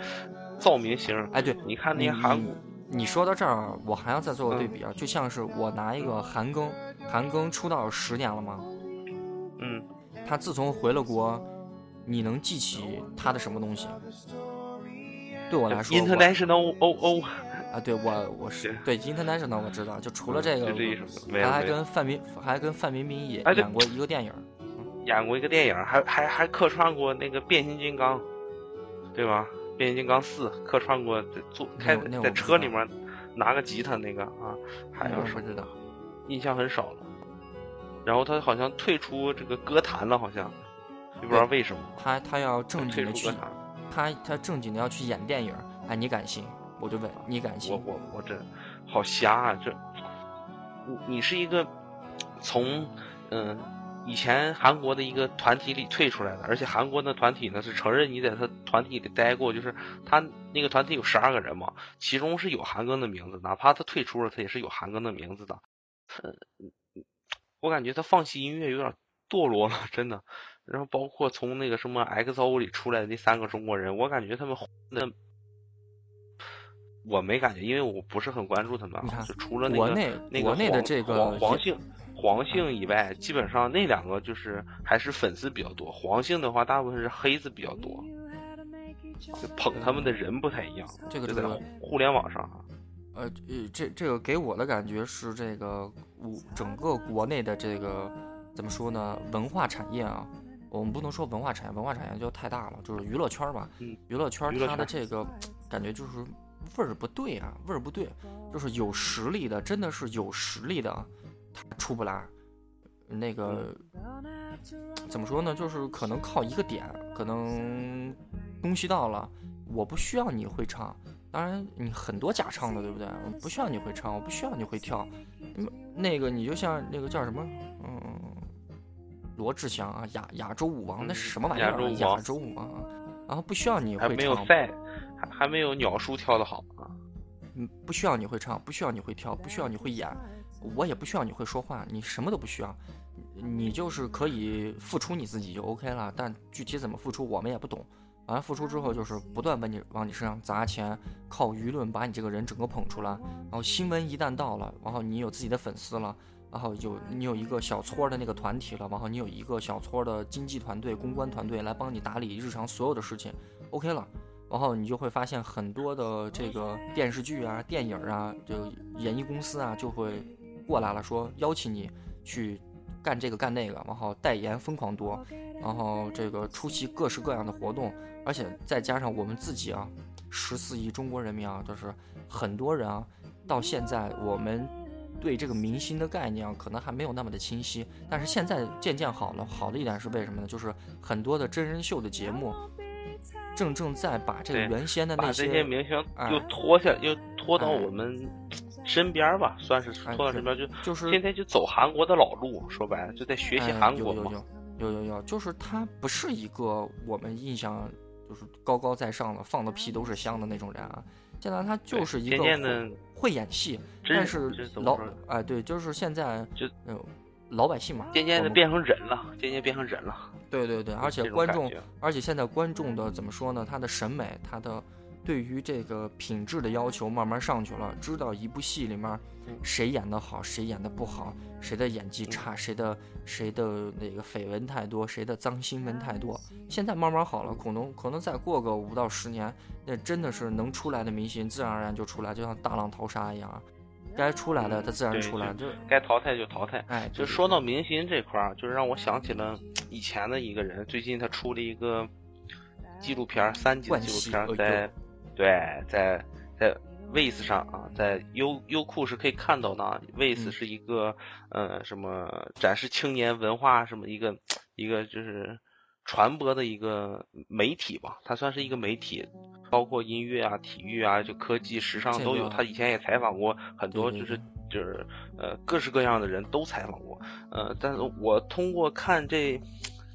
造明星。哎，对，你看那些韩国，你说到这儿，我还要再做个对嗯比啊，就像是我拿一个韩庚，韩庚出道十年了吗？嗯，他自从回了国，你能记起他的什么东西？对我来说，International O O，啊，对我我是对 International 我知道，就除了这个他还跟范冰还跟范冰冰也演过一个电影，演过一个电影，还还还客串过那个变形金刚，对吧？变形金刚四客串过，在坐开在车里面拿个吉他那个啊，还有什么我不知道。印象很少了。然后他好像退出这个歌坛了，好像也不知道为什么他他要正经的去。他他正经的要去演电影，哎，你敢信？我就问你敢我信？我我我这好瞎啊！这你你是一个从嗯、以前韩国的一个团体里退出来的，而且韩国的团体呢是承认你在他团体里待过，就是他那个团体有十二个人嘛，其中是有韩庚的名字，哪怕他退出了，他也是有韩庚的名字的。嗯、我感觉他放弃音乐有点堕落了，真的。然后包括从那个什么 XO 里出来的那三个中国人，我感觉他们混的，我没感觉，因为我不是很关注他们啊你看，就除了那个国内那个国内的这个黄黄姓黄姓以外，基本上那两个就是还是粉丝比较多。黄姓的话，大部分是黑子比较多，就捧他们的人不太一样。这个这个互联网上啊，呃呃，这这个给我的感觉是这个我整个国内的这个怎么说呢？文化产业啊，我们不能说文化产业，文化产业就太大了，就是娱乐圈吧。嗯娱乐圈它的这个感觉就是味儿不对啊，味儿不对，就是有实力的，真的是有实力的，他出不来。那个怎么说呢？就是可能靠一个点，可能东西到了，我不需要你会唱。当然，你很多假唱的，对不对？我不需要你会唱，我不需要你会跳。嗯，那个你就像那个叫什么，嗯，罗志祥啊，亚亚洲舞王，那是什么玩意儿啊？亚洲舞王亚洲舞王啊，然后不需要你会唱，没有赛，还还没有鸟叔跳的好啊。嗯，不需要你会唱，不需要你会跳，不需要你会演，我也不需要你会说话，你什么都不需要，你就是可以付出你自己就 OK 了。但具体怎么付出，我们也不懂。完了付出之后，就是不断往你往你身上砸钱，靠舆论把你这个人整个捧出来。然后新闻一旦到了，然后你有自己的粉丝了，然后有你有一个小撮的那个团体了，然后你有一个小撮的经纪团队、公关团队来帮你打理日常所有的事情，OK 了。然后你就会发现很多的这个电视剧啊、电影啊，就演艺公司啊，就会过来了，说邀请你去干这个干那个，然后代言疯狂多，然后这个出席各式各样的活动，而且再加上我们自己啊，十四亿中国人民啊，就是很多人啊，到现在我们对这个明星的概念啊，可能还没有那么的清晰，但是现在渐渐好了。好的一点是为什么呢？就是很多的真人秀的节目，正正在把这个原先的那些些明星哎又拖下，又拖到哎我们身边儿吧，算是拖到身边儿，就就是天天就走韩国的老路，说白了就在学习哎韩国嘛。有有有有有有，就是他不是一个我们印象就是高高在上的放的屁都是香的那种人啊。现在他就是一个会演戏，但是老说哎对，就是现在就嗯老百姓嘛，渐渐的变成人了，渐渐变成人了。对对对，而且观众而且现在观众的怎么说呢？他的审美，他的对于这个品质的要求慢慢上去了，知道一部戏里面嗯谁演的好，谁演的不好，谁的演技差，谁的谁的那个绯闻太多，谁的脏新闻太多。现在慢慢好了，可能可能再过个五到十年，那真的是能出来的明星自然而然就出来，就像大浪淘沙一样啊，该出来的他自然出来，就该淘汰就淘汰。哎，就说到明星这块儿，就是让我想起了以前的一个人，最近他出了一个纪录片儿，三集的纪录片儿，在对在在 Vice 上啊，在优优酷是可以看到的啊。Vice 嗯是一个呃什么展示青年文化什么一个一个就是传播的一个媒体吧，它算是一个媒体，包括音乐啊、体育啊、就科技、时尚都有。他以前也采访过很多，就是就是呃各式各样的人都采访过。呃，但是我通过看这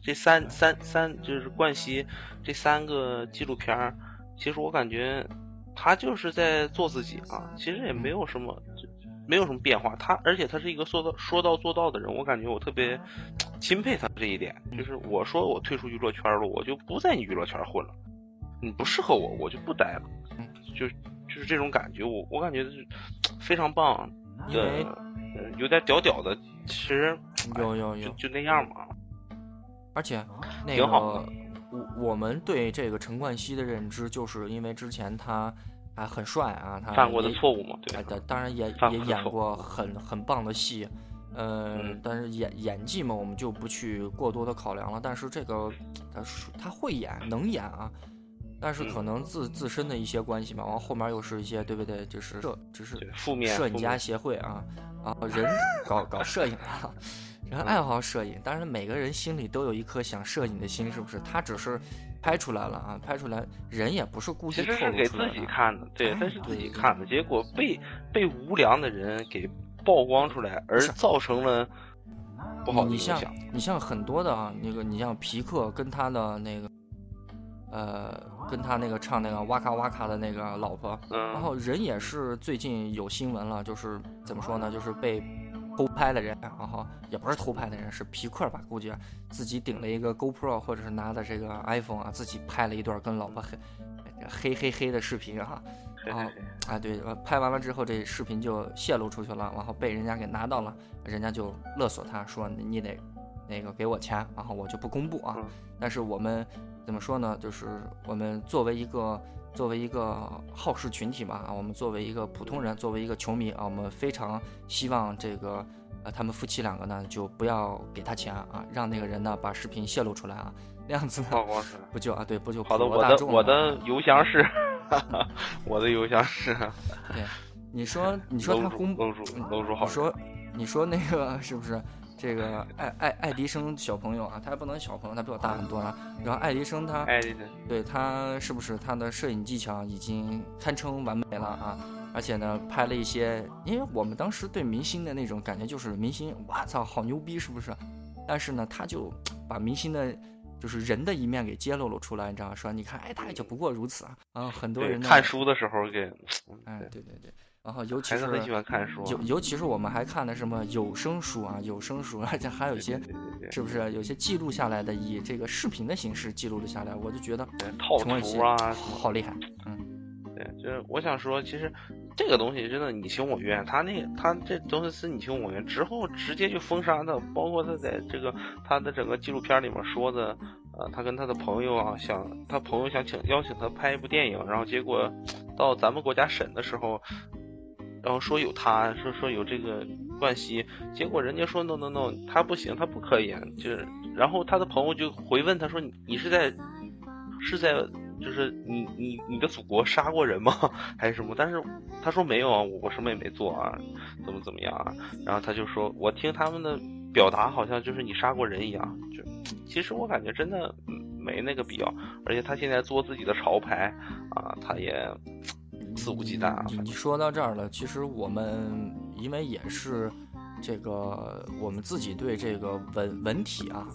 这三三三就是冠希这三个纪录片儿，其实我感觉他就是在做自己啊，其实也没有什么，就没有什么变化。他而且他是一个说到说到做到的人，我感觉我特别钦佩他这一点。就是我说我退出娱乐圈了，我就不在你娱乐圈混了，你不适合我，我就不待了。就就是这种感觉，我我感觉是非常棒。因为有点屌屌的，其实有有有就那样嘛。而且那个我我们对这个陈冠希的认知，就是因为之前他还很帅啊，他犯过的错误嘛，对。当当然也也演过很很棒的戏，嗯，但是演演技嘛，我们就不去过多的考量了。但是这个他他会演，能演啊。但是可能自自身的一些关系嘛，然后后面又是一些对不对？就是摄，只是负面摄影家协会啊啊，人搞搞摄影啊，人爱好摄影。但是每个人心里都有一颗想摄影的心，是不是？他只是拍出来了啊，拍出来人也不是故意其实是给自己看的，对，他是自己看的，结果被被无良的人给曝光出来，而造成了不好的影响。你像你像很多的啊，那个你像皮克跟他的那个。呃，跟他那个唱那个哇咔哇咔的那个老婆，然后人也是最近有新闻了，就是怎么说呢，就是被偷拍的人，然后也不是偷拍的人，是皮克吧，估计自己顶了一个 GoPro 或者是拿的这个 iPhone 啊，自己拍了一段跟老婆黑黑黑黑的视频哈，然后啊对，拍完了之后这视频就泄露出去了，然后被人家给拿到了，人家就勒索他说你得那个给我钱，然后我就不公布啊，但是我们。怎么说呢？就是我们作为一个作为一个好事群体嘛，啊，我们作为一个普通人，作为一个球迷啊，我们非常希望这个呃他们夫妻两个呢就不要给他钱啊，让那个人呢把视频泄露出来啊，那样子呢不就啊对不就好的我的我的邮箱是，我的邮箱是，对，你说你说他公楼主楼主好，你说你说那个是不是？这个爱爱爱迪生小朋友啊，他还不能小朋友，他比我大很多了。然后爱迪生他，对他是不是他的摄影技巧已经堪称完美了啊？而且呢，拍了一些，因为我们当时对明星的那种感觉就是明星，哇操，好牛逼，是不是？但是呢，他就把明星的，就是人的一面给揭露了出来，你知道说，你看，哎，他也就不过如此啊。啊，很多人看书的时候给，哎，对对对。然后，尤其是很喜欢看书，尤尤其是我们还看的什么有声书啊，有声书，而且还有一些，是不是有些记录下来的，以这个视频的形式记录了下来？我就觉得套图啊，好厉害。嗯，对，就是我想说，其实这个东西真的你情我愿。他那他这东西是你情我愿之后，直接就封杀的。包括他在这个他的整个纪录片里面说的，呃，他跟他的朋友啊，想他朋友想请邀请他拍一部电影，然后结果到咱们国家审的时候。然后说有他，说说有这个冠希，结果人家说 no no no，他不行，他不可以，就是，然后他的朋友就回问他说，你是在是在就是你你你的祖国杀过人吗？还是什么？但是他说没有啊，我什么也没做啊，怎么怎么样啊？然后他就说，我听他们的表达好像就是你杀过人一样，就其实我感觉真的没那个必要，而且他现在做自己的潮牌啊，他也。肆无忌惮啊。你说到这儿了，其实我们因为也是这个，我们自己对这个文文体啊，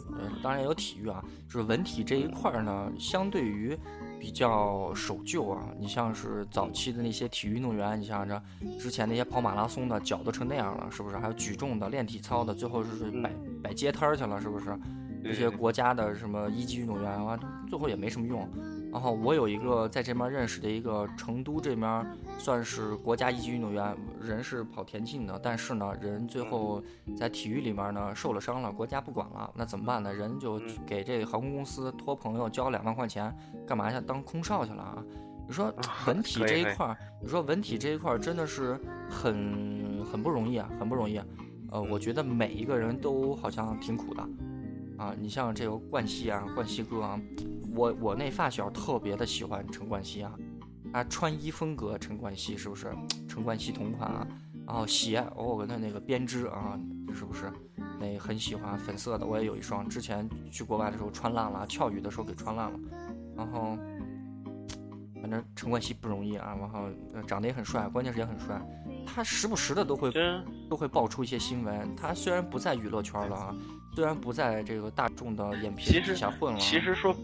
当然有体育啊，就是文体这一块呢，相对于比较守旧啊。你像是早期的那些体育运动员，你像这之前那些跑马拉松的，脚都成那样了，是不是？还有举重的、练体操的，最后是摆摆街摊儿去了，是不是？这些国家的什么一级运动员啊，最后也没什么用。然后我有一个在这边认识的一个成都这边算是国家一级运动员，人是跑田径的，但是呢，人最后在体育里面呢受了伤了，国家不管了，那怎么办呢？人就给这个航空公司托朋友交两万块钱，干嘛去？当空少去了啊？你说文体这一块儿，你说文体这一块儿真的是很很不容易啊，很不容易。呃，我觉得每一个人都好像挺苦的啊。你像这个冠希啊，冠希哥啊。我我那发小特别的喜欢陈冠希啊，他穿衣风格陈冠希是不是？陈冠希同款啊，然后鞋哦，跟他那个编织啊，是不是？那很喜欢粉色的，我也有一双，之前去国外的时候穿烂了，跳雨的时候给穿烂了。然后，反正陈冠希不容易啊，然后长得也很帅，关键是也很帅。他时不时的都会都会爆出一些新闻。他虽然不在娱乐圈了啊，虽然不在这个大众的眼皮底下混了，其实说。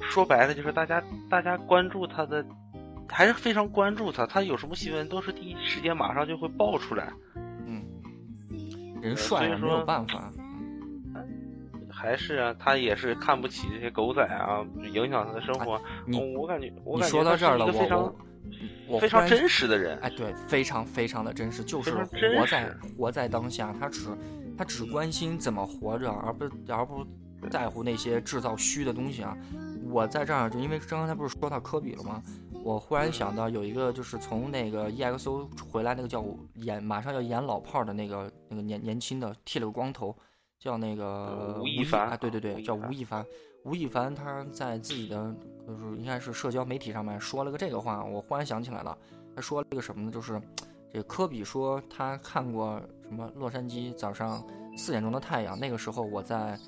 说白了就是大家大家关注他的，还是非常关注他。他有什么新闻都是第一时间马上就会爆出来。嗯人帅啊，没有办法。还是啊，他也是看不起这些狗仔啊，影响他的生活。你我感觉，我你说到这儿了，我我非常真实的人。哎，对，非常非常的真实，就是活在活在当下。他只他只关心怎么活着，而不而不在乎那些制造虚的东西啊。我在这儿就因为刚才不是说到科比了吗？我忽然想到有一个就是从那个 EXO 回来那个叫演马上要演老炮的那个那个年年轻的剃了个光头。叫那个吴亦凡啊，对对对，叫吴亦凡。吴亦凡他在自己的就是应该是社交媒体上面说了个这个话，我忽然想起来了。他说了一个什么呢？就是这科比说他看过什么洛杉矶早上四点钟的太阳，那个时候我在，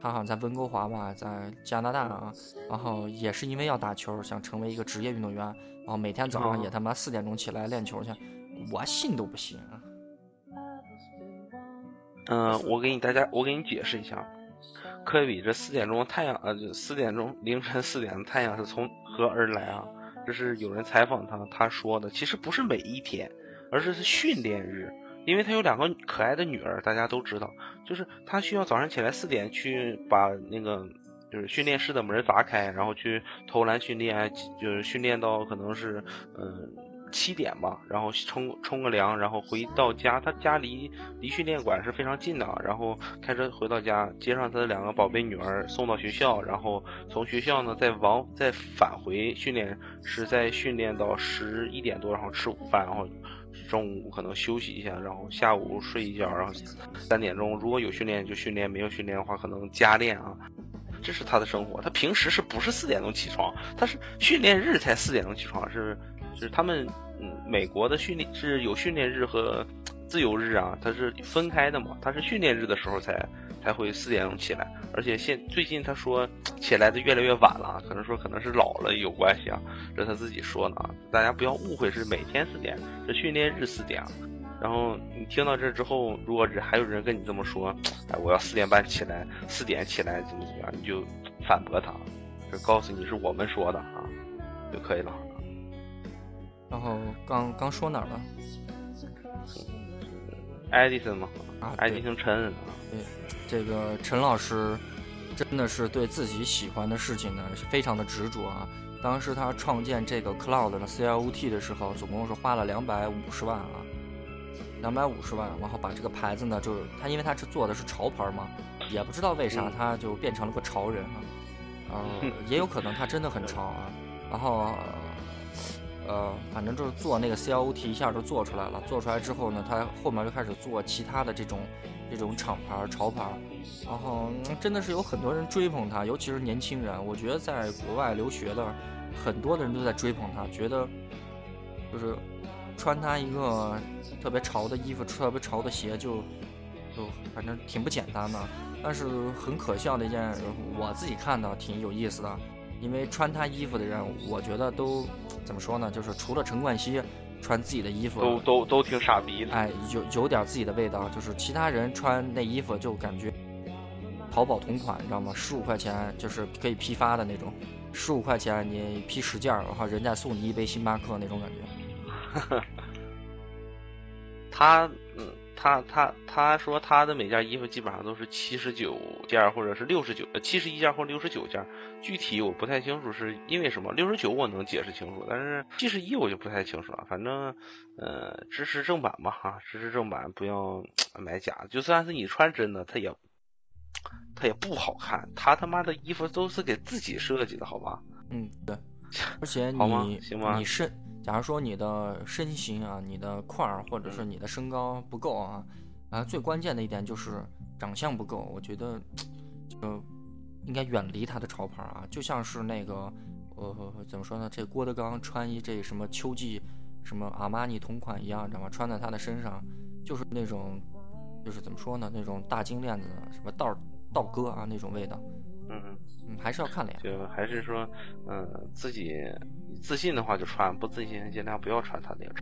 他好像在温哥华吧，在加拿大啊，然后也是因为要打球，想成为一个职业运动员，然后每天早上也他妈四点钟起来练球去，我信都不信啊。嗯，我给你大家，我给你解释一下，科比这四点钟太阳，呃，四点钟凌晨四点的太阳是从何而来啊？这是有人采访他，他说的，其实不是每一天，而是是训练日，因为他有两个可爱的女儿，大家都知道，就是他需要早上起来四点去把那个就是训练室的门砸开，然后去投篮训练，就是训练到可能是嗯。七点吧，然后冲冲个凉，然后回到家。他家离离训练馆是非常近的，然后开车回到家，接上他的两个宝贝女儿，送到学校，然后从学校呢再往再返回训练室，在训练到十一点多，然后吃午饭，然后中午可能休息一下，然后下午睡一觉，然后三点钟如果有训练就训练，没有训练的话可能加练啊。这是他的生活。他平时是不是四点钟起床？他是训练日才四点钟起床，是。就是他们，嗯，美国的训练是有训练日和自由日啊，它是分开的嘛。他是训练日的时候才才会四点钟起来，而且现最近他说起来的越来越晚了，可能说可能是老了有关系啊，这他自己说的啊，大家不要误会，是每天四点，是训练日四点。然后你听到这之后，如果还有人跟你这么说，哎，我要四点半起来，四点起来怎么怎么样，你就反驳他，就告诉你是我们说的啊，就可以了。然后刚刚说哪儿了？爱迪生嘛，啊，爱迪生陈。对，这个陈老师真的是对自己喜欢的事情呢，非常的执着啊。当时他创建这个 Cloud 的 CLOT 的时候，总共是花了两百五十万啊，两百五十万，然后把这个牌子呢，就是他因为他是做的是潮牌嘛，也不知道为啥他就变成了个潮人啊，啊，也有可能他真的很潮啊，然后。呃，呃反正就是做那个 CLOT 一下就做出来了。做出来之后呢，他后面就开始做其他的这种这种厂牌潮牌，然后真的是有很多人追捧他，尤其是年轻人。我觉得在国外留学的很多的人都在追捧他，觉得就是穿他一个特别潮的衣服、特别潮的鞋，就就反正挺不简单的。但是很可笑的一件，我自己看到挺有意思的。因为穿他衣服的人，我觉得都怎么说呢？就是除了陈冠希穿自己的衣服，都都都挺傻逼的。哎，有有点自己的味道。就是其他人穿那衣服就感觉淘宝同款，你知道吗？十五块钱就是可以批发的那种，十五块钱你批十件，然后人家送你一杯星巴克那种感觉。他嗯。他他他说他的每件衣服基本上都是七十九件或者是六十九呃七十一件或六十九件，具体我不太清楚是因为什么。六十九我能解释清楚，但是七十一我就不太清楚了。反正呃支持正版吧哈，支持正版不要买假的。就算是你穿真的，它也它也不好看。他他妈的衣服都是给自己设计的，好吧？嗯，对。而且你你是。假如说你的身形啊，你的块儿或者是你的身高不够啊，啊，最关键的一点就是长相不够。我觉得就应该远离他的潮牌啊，就像是那个呃，怎么说呢？这郭德纲穿一这什么秋季什么阿玛尼同款一样，知道吗？穿在他的身上就是那种就是怎么说呢？那种大金链子什么道道哥啊那种味道。嗯嗯，还是要看脸，就还是说，嗯，自己自信的话就穿，不自信尽量不要穿他那个。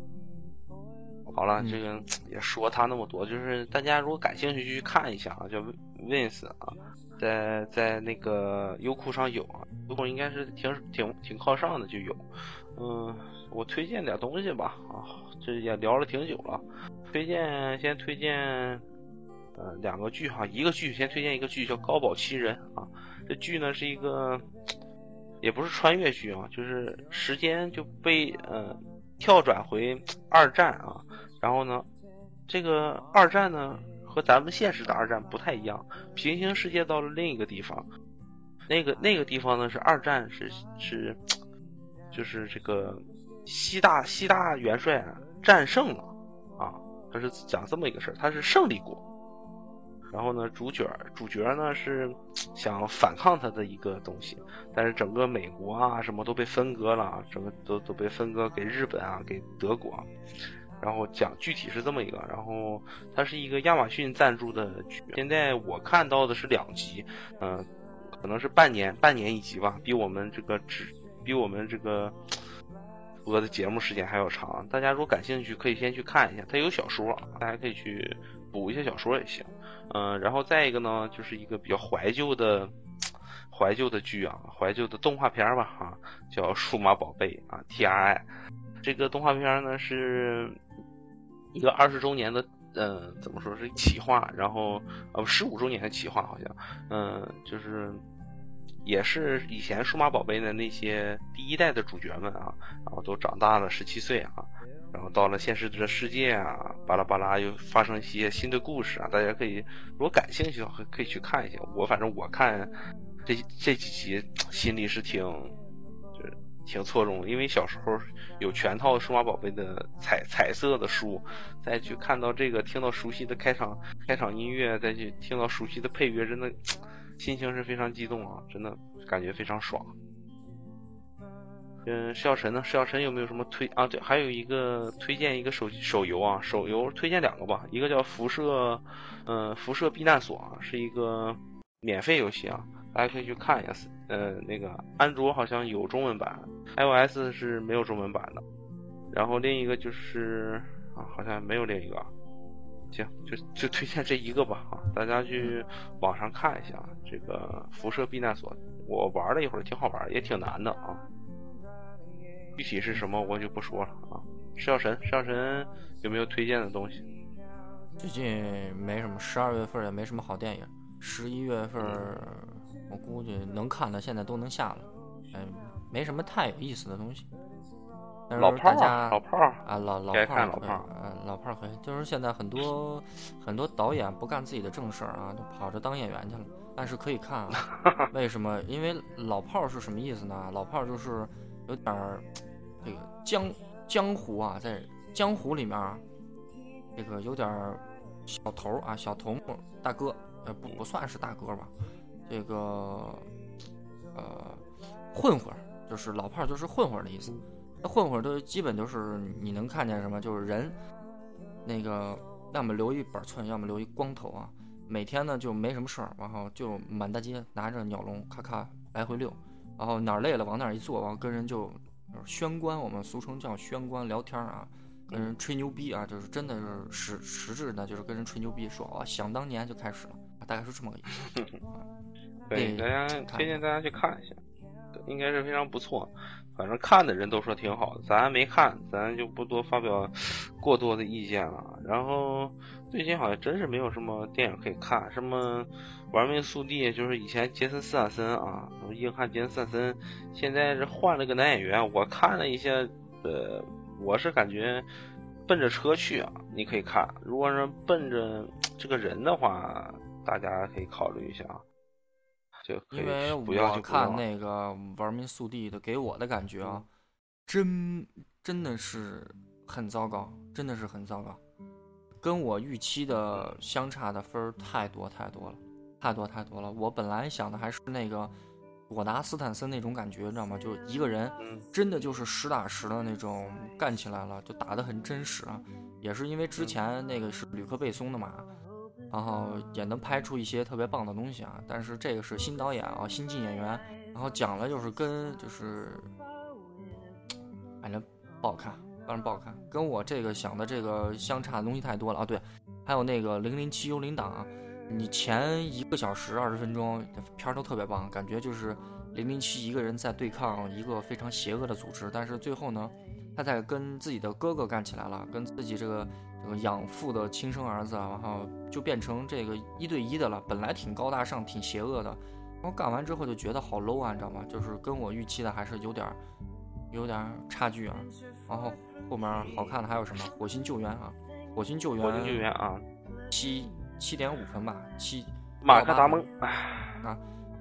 好了，这个也说他那么多，就是大家如果感兴趣就去看一下啊，叫 Wins 啊，在在那个优酷上有啊，优酷应该是挺挺挺靠上的就有。嗯，我推荐点东西吧啊，这也聊了挺久了，推荐先推荐呃，两个剧哈，一个剧先推荐一个剧叫《高保奇人》啊，这剧呢是一个，也不是穿越剧啊，就是时间就被呃跳转回二战啊，然后呢，这个二战呢和咱们现实的二战不太一样，平行世界到了另一个地方，那个那个地方呢是二战是是，就是这个西大西大元帅啊战胜了啊，他是讲这么一个事儿，他是胜利国。然后呢，主角主角呢是想反抗他的一个东西，但是整个美国啊什么都被分割了，整个都都被分割给日本啊，给德国。然后讲具体是这么一个，然后它是一个亚马逊赞助的剧，现在我看到的是两集，嗯，可能是半年半年一集吧，比我们这个只比我们这个播的节目时间还要长。大家如果感兴趣，可以先去看一下，它有小说，大家可以去补一些小说也行。嗯，然后再一个呢，就是一个比较怀旧的怀旧的剧啊，怀旧的动画片吧，哈，叫《数码宝贝》啊，T.R.I。这个动画片呢是一个二十周年的，嗯，怎么说是企划，然后呃十五周年的企划好像，嗯，就是也是以前数码宝贝的那些第一代的主角们啊，然后都长大了十七岁啊。然后到了现实的世界啊，巴拉巴拉又发生一些新的故事啊，大家可以如果感兴趣的话，可以去看一下。我反正我看这这几集心里是挺就是挺错综，因为小时候有全套数码宝贝的彩彩色的书，再去看到这个，听到熟悉的开场开场音乐，再去听到熟悉的配乐，真的心情是非常激动啊，真的感觉非常爽。嗯，释药神呢？释药神有没有什么推啊？对，还有一个推荐一个手手游啊，手游推荐两个吧，一个叫辐射，嗯，辐射避难所啊，是一个免费游戏啊，大家可以去看一下。呃，那个安卓好像有中文版，iOS 是没有中文版的。然后另一个就是啊，好像没有另一个。行，就就推荐这一个吧啊，大家去网上看一下这个辐射避难所，我玩了一会儿，挺好玩，也挺难的啊。具体是什么我就不说了啊！食药神，食药神有没有推荐的东西？最近没什么，十二月份也没什么好电影。十一月份我估计能看的现在都能下了，嗯，没什么太有意思的东西。老炮儿，老炮儿啊，老老炮儿，呃，老炮儿可以。就是现在很多很多导演不干自己的正事儿啊，都跑着当演员去了。但是可以看，啊，为什么？因为老炮儿是什么意思呢？老炮儿就是有点儿。这个江江湖啊，在江湖里面啊，这个有点小头啊，小头目大哥，呃，不不算是大哥吧，这个呃混混，就是老炮儿，就是混混的意思。那混混都基本就是你能看见什么，就是人那个要么留一板寸，要么留一光头啊，每天呢就没什么事儿，然后就满大街拿着鸟笼咔咔来回溜，然后哪儿累了往哪儿一坐，然后跟人就。宣官，我们俗称叫宣官聊天啊，跟人吹牛逼啊，就是真的是实实质的，就是跟人吹牛逼，说啊，想当年就开始了，大概是这么个意思。对，大家推荐大家去看一下，应该是非常不错。反正看的人都说挺好的，咱没看，咱就不多发表过多的意见了。然后最近好像真是没有什么电影可以看，什么。玩命速递就是以前杰森斯坦森啊，硬汉杰森斯坦森，现在是换了个男演员。我看了一下，呃，我是感觉奔着车去啊，你可以看。如果是奔着这个人的话，大家可以考虑一下啊。就因为我看那个玩命速递的，给我的感觉啊，真真的是很糟糕，真的是很糟糕，跟我预期的相差的分儿太多太多了。太多太多了，我本来想的还是那个我拿斯坦森那种感觉，你知道吗？就一个人，真的就是实打实的那种干起来了，就打得很真实。也是因为之前那个是吕克贝松的嘛，然后也能拍出一些特别棒的东西啊。但是这个是新导演啊，新晋演员，然后讲了就是跟就是，反正不好看，反正不好看，跟我这个想的这个相差的东西太多了啊。对，还有那个零零七幽灵党。你前一个小时二十分钟片儿都特别棒，感觉就是零零七一个人在对抗一个非常邪恶的组织，但是最后呢，他在跟自己的哥哥干起来了，跟自己这个养父的亲生儿子，然后就变成这个一对一的了。本来挺高大上、挺邪恶的，然后干完之后就觉得好 low 啊，你知道吗？就是跟我预期的还是有点有点差距啊。然后后面好看的还有什么《火星救援》啊，《火星救援》火星救援啊，七七点五分吧，七。马特·达蒙啊，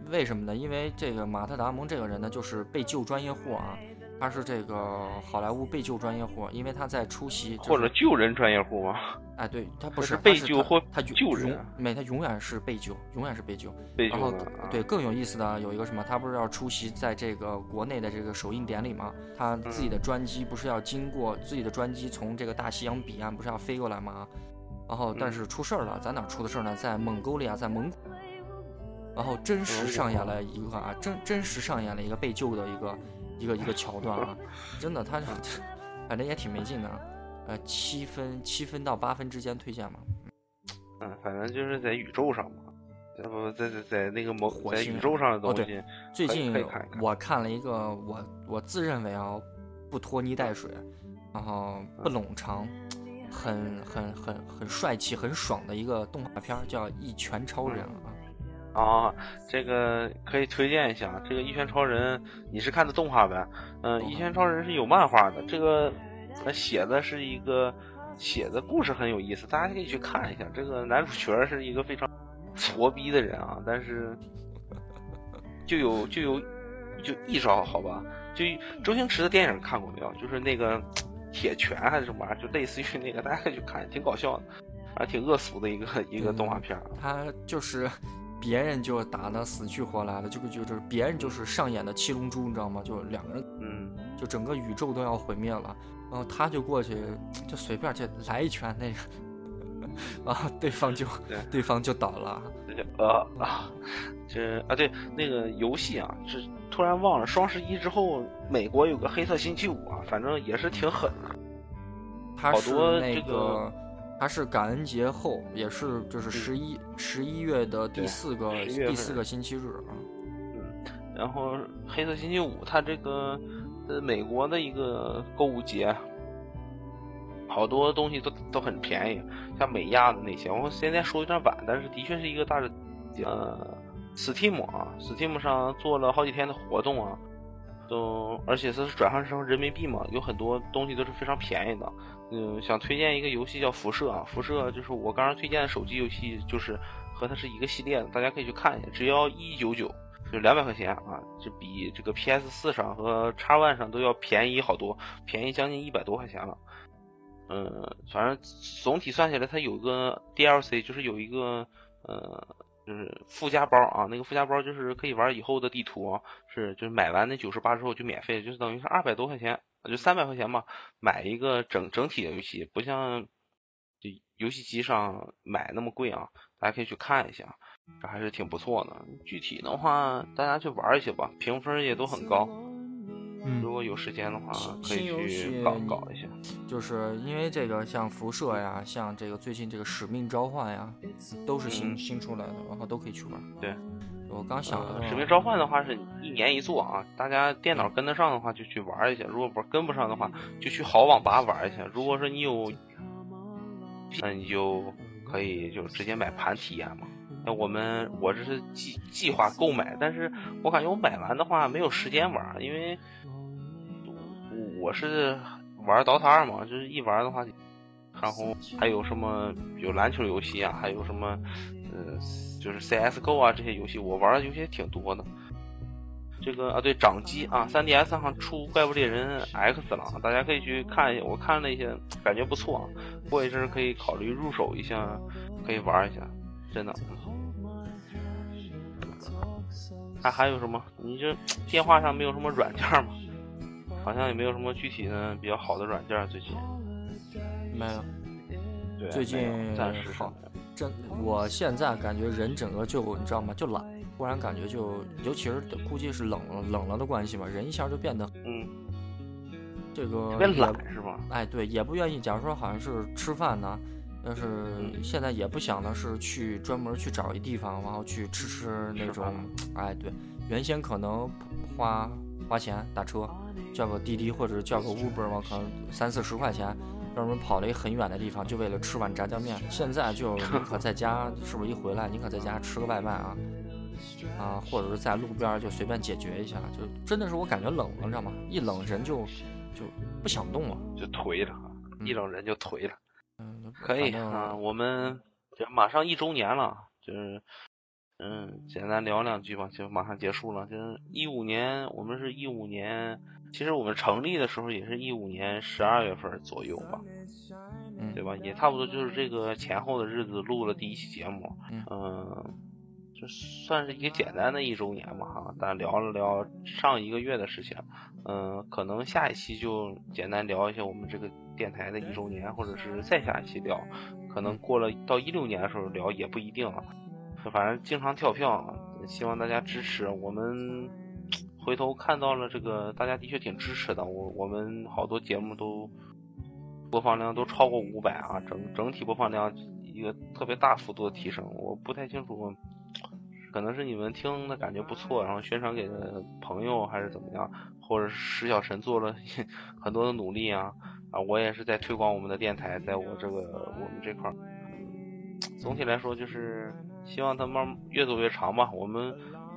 为什么呢？因为这个马特·达蒙这个人呢，就是被救专业户啊。他是这个好莱坞被救专业户，因为他在出席或者救人专业户吗？哎，对他不是被救或他救人，没他永远是被救，永远是被救。被救。然后对更有意思的有一个什么，他不是要出席在这个国内的这个首映典礼吗？他自己的专机不是要经过自己的专机从这个大西洋彼岸不是要飞过来吗？然后但是出事儿了，在哪出的事儿呢？在蒙古利亚，在蒙古。然后真实上演了一个啊，真真实上演了一个被救的一个。一个一个桥段啊，真的，他反正也挺没劲的，呃，七分七分到八分之间推荐嘛，嗯，反正就是在宇宙上嘛，在不在在在那个某火星宇宙上的东西，最近我看了一个我我自认为啊不拖泥带水，然后不冗长，很很很很帅气很爽的一个动画片，叫《一拳超人》啊。啊，这个可以推荐一下。这个《一拳超人》，你是看的动画呗？嗯，《一拳超人》是有漫画的。这个他写的是一个写的故事很有意思，大家可以去看一下。这个男主角是一个非常挫逼的人啊，但是就有就有就一招好吧？就周星驰的电影看过没有？就是那个铁拳还是什么玩意儿？就类似于那个，大家可以去看，挺搞笑的，啊，挺恶俗的一个一个动画片。他就是。别人就打的死去活来的，就就是别人就是上演的七龙珠，你知道吗？就两个人，嗯，就整个宇宙都要毁灭了，然后他就过去，就随便就来一拳，那个，然 后对方就对方就倒了。呃啊，这啊对，那个游戏啊，是突然忘了，双十一之后，美国有个黑色星期五啊，反正也是挺狠的，好多这个。它是感恩节后，也是就是十一十一月的第四个第四个星期日啊。嗯，然后黑色星期五，它这个呃美国的一个购物节，好多东西都都很便宜，像美亚的那些。我现在说有点晚，但是的确是一个大的呃，Steam 啊，Steam 上做了好几天的活动啊，都而且它是转换成人民币嘛，有很多东西都是非常便宜的。嗯，想推荐一个游戏叫《辐射》啊，《辐射》就是我刚刚推荐的手机游戏，就是和它是一个系列的，大家可以去看一下，只要一九九，就两百块钱啊，就比这个 PS 四上和 X One 上都要便宜好多，便宜将近一百多块钱了。嗯，反正总体算下来，它有个 DLC，就是有一个呃，就是附加包啊，那个附加包就是可以玩以后的地图啊，是就是买完那九十八之后就免费，就是等于是二百多块钱。就三百块钱吧，买一个整整体的游戏，不像就游戏机上买那么贵啊。大家可以去看一下，这还是挺不错的。具体的话，大家去玩一下吧，评分也都很高。嗯，如果有时间的话，可以去搞搞一下。就是因为这个，像辐射呀，像这个最近这个使命召唤呀，都是新新出来的，然后都可以去玩。对。我刚想的，使命召唤的话是一年一做啊，大家电脑跟得上的话就去玩一下，如果不是跟不上的话，就去好网吧玩一下。如果说你有，那你就可以就直接买盘体验嘛。那我们我这是计计划购买，但是我感觉我买完的话没有时间玩，因为我是玩 DOTA 二嘛，就是一玩的话，然后还有什么有篮球游戏啊，还有什么呃。就是 CS:GO 啊，这些游戏我玩的游戏也挺多的。这个啊，对，掌机啊，3DS 上出《怪物猎人 X》了，大家可以去看一下。我看了一些，感觉不错啊。过一阵可以考虑入手一下，可以玩一下，真的。还还有什么？你这电话上没有什么软件吗？好像也没有什么具体的比较好的软件最近。没有。对，最近暂时好。真，我现在感觉人整个就你知道吗？就懒，突然感觉就，尤其是估计是冷了冷了的关系吧，人一下就变得嗯，这个特别懒是吧？哎，对，也不愿意。假如说好像是吃饭呢，但是现在也不想的是去专门去找一地方，然后去吃吃那种。哎，对，原先可能花花钱打车，叫个滴滴或者叫个 Uber 嘛，可能三四十块钱。专门跑了一很远的地方，就为了吃碗炸酱面。现在就 宁可在家，是不是一回来宁可在家吃个外卖啊？啊，或者是在路边就随便解决一下，就真的是我感觉冷了，你知道吗？一冷人就就不想动了，就颓了，一冷人就颓了。嗯，可以啊，我们就马上一周年了，就是嗯，简单聊两句吧，就马上结束了。就是一五年，我们是一五年，其实我们成立的时候也是一五年十二月份左右吧，嗯，对吧？也差不多就是这个前后的日子录了第一期节目，嗯。就算是一个简单的一周年吧，哈，咱聊了聊上一个月的事情，嗯，可能下一期就简单聊一下我们这个电台的一周年，或者是再下一期聊，可能过了到一六年的时候聊也不一定，反正经常跳票，希望大家支持我们。回头看到了这个，大家的确挺支持的，我我们好多节目都播放量都超过五百啊，整整体播放量一个特别大幅度的提升，我不太清楚。可能是你们听的感觉不错，然后宣传给朋友还是怎么样，或者是石小晨做了 很多的努力啊啊！我也是在推广我们的电台，在我这个我们这块儿，总体来说就是希望它慢越走越长吧。我们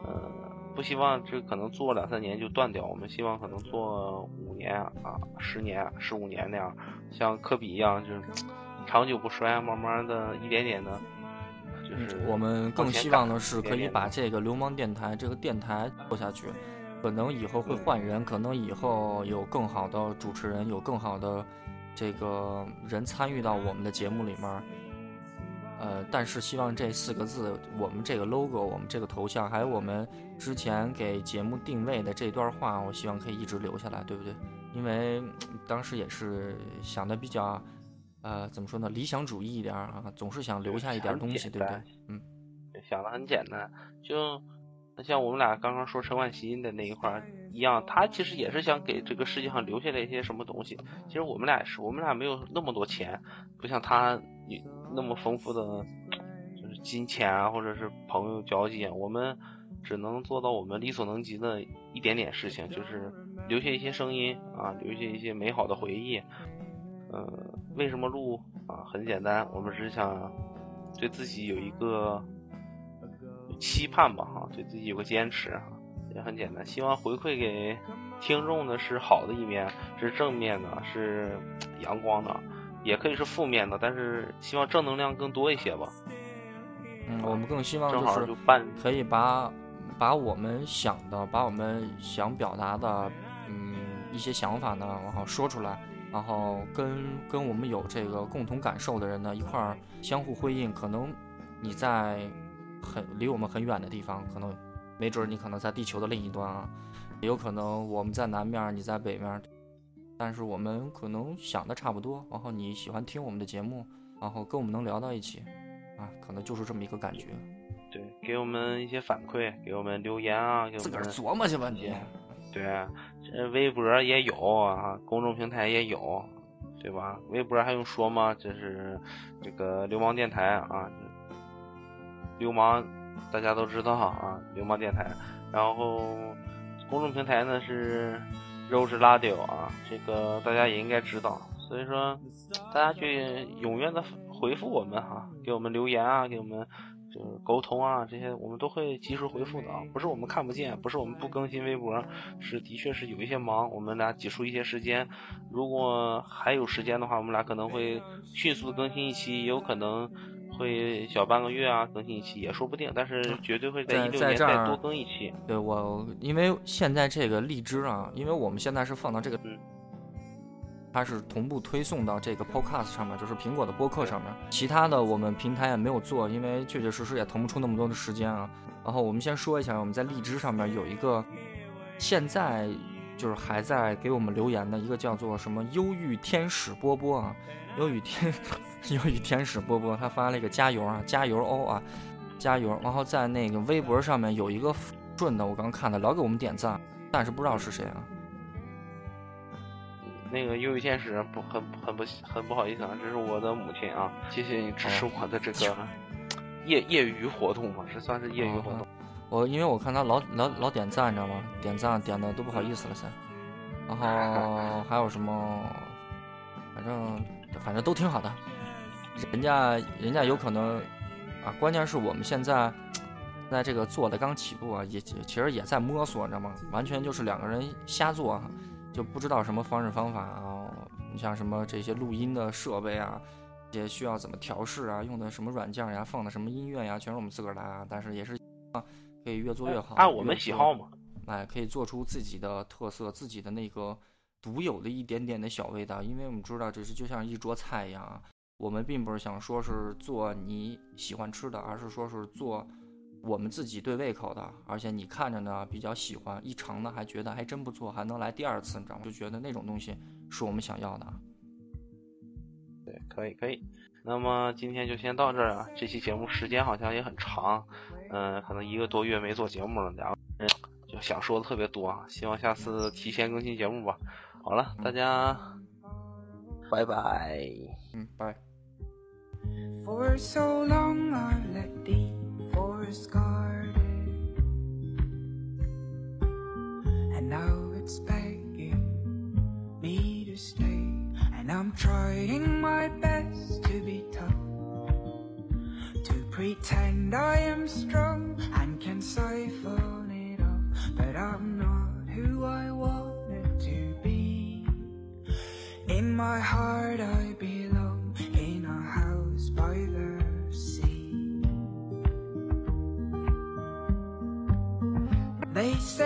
呃不希望这可能做两三年就断掉，我们希望可能做五年啊、十年、十五年那样，像科比一样，就是长久不衰，慢慢的一点点的。我们更希望的是可以把这个流氓电台这个电台做下去，可能以后会换人，可能以后有更好的主持人，有更好的这个人参与到我们的节目里面。呃，但是希望这四个字，我们这个 logo，我们这个头像，还有我们之前给节目定位的这段话，我希望可以一直留下来，对不对？因为 当时也是想的比较。呃，怎么说呢？理想主义一点啊，总是想留下一点东西，对不对？嗯，想的很简单，就像我们俩刚刚说陈冠希的那一块一样，他其实也是想给这个世界上留下来一些什么东西。其实我们俩也是，我们俩没有那么多钱，不像他那么丰富的，就是金钱啊，或者是朋友交际，我们只能做到我们力所能及的一点点事情，就是留下一些声音啊，留下一些美好的回忆。嗯，为什么录啊？很简单，我们只是想对自己有一个期盼吧，哈，对自己有个坚持啊，也很简单。希望回馈给听众的是好的一面，是正面的，是阳光的，也可以是负面的，但是希望正能量更多一些吧。嗯，我们更希望就是可以把把我们想的，把我们想表达的，嗯，一些想法呢，然后说出来。然后跟跟我们有这个共同感受的人呢一块儿相互辉映，可能你在很离我们很远的地方，可能没准你可能在地球的另一端啊，也有可能我们在南面，你在北面，但是我们可能想的差不多。然后你喜欢听我们的节目，然后跟我们能聊到一起，啊，可能就是这么一个感觉。对，给我们一些反馈，给我们留言啊，自个儿琢磨去吧你。对，这微博也有啊，公众平台也有，对吧？微博还用说吗？这是这个流氓电台啊，流氓大家都知道啊，流氓电台。然后公众平台呢是 Rose Radio 啊，这个大家也应该知道。所以说，大家去踊跃的回复我们哈，给我们留言啊，给我们。就是沟通啊，这些我们都会及时回复的啊，不是我们看不见，不是我们不更新微博，是的确是有一些忙，我们俩挤出一些时间，如果还有时间的话，我们俩可能会迅速更新一期，也有可能会小半个月啊更新一期，也说不定，但是绝对会在一六年再多更一期。对我，因为现在这个荔枝啊，因为我们现在是放到这个。它是同步推送到这个 Podcast 上面，就是苹果的播客上面。其他的我们平台也没有做，因为确确实实也腾不出那么多的时间啊。然后我们先说一下，我们在荔枝上面有一个，现在就是还在给我们留言的一个叫做什么“忧郁天使波波”啊，“忧郁天忧郁天使波波”，他发了一个加油啊，加油哦啊，加油。然后在那个微博上面有一个顺的，我刚看的，老给我们点赞，但是不知道是谁啊。那个忧郁天使不很很不很不好意思啊，这是我的母亲啊，谢谢你支持我的这个业业余活动嘛，这算是业余活动。我因为我看他老老老点赞，你知道吗？点赞点的都不好意思了噻。然后 还有什么？反正反正都挺好的。人家人家有可能啊，关键是我们现在在这个做的刚起步啊，也其实也在摸索，你知道吗？完全就是两个人瞎做，就不知道什么方式方法啊。你像什么这些录音的设备啊，也需要怎么调试啊，用的什么软件呀，放的什么音乐呀，全是我们自个儿来啊。但是也是可以越做越好，按我们喜好嘛。哎，可以做出自己的特色，自己的那个独有的一点点的小味道。因为我们知道，这是就像一桌菜一样啊，我们并不是想说是做你喜欢吃的，而是说是做我们自己对胃口的，而且你看着呢比较喜欢，一尝呢还觉得还真不错，还能来第二次，你知道吗？就觉得那种东西是我们想要的。对，可以可以。那么今天就先到这儿啊，这期节目时间好像也很长，嗯，可能一个多月没做节目了，两个人。就想说的特别多啊，希望下次提前更新节目吧。好了，大家拜拜，嗯，拜。For so long I let the forest guard And now it's begging me to stay And I'm trying my best to be tough To pretend I am strong and can siphon it off. but I'm not who I wanted to be. In my heart, I belong They say.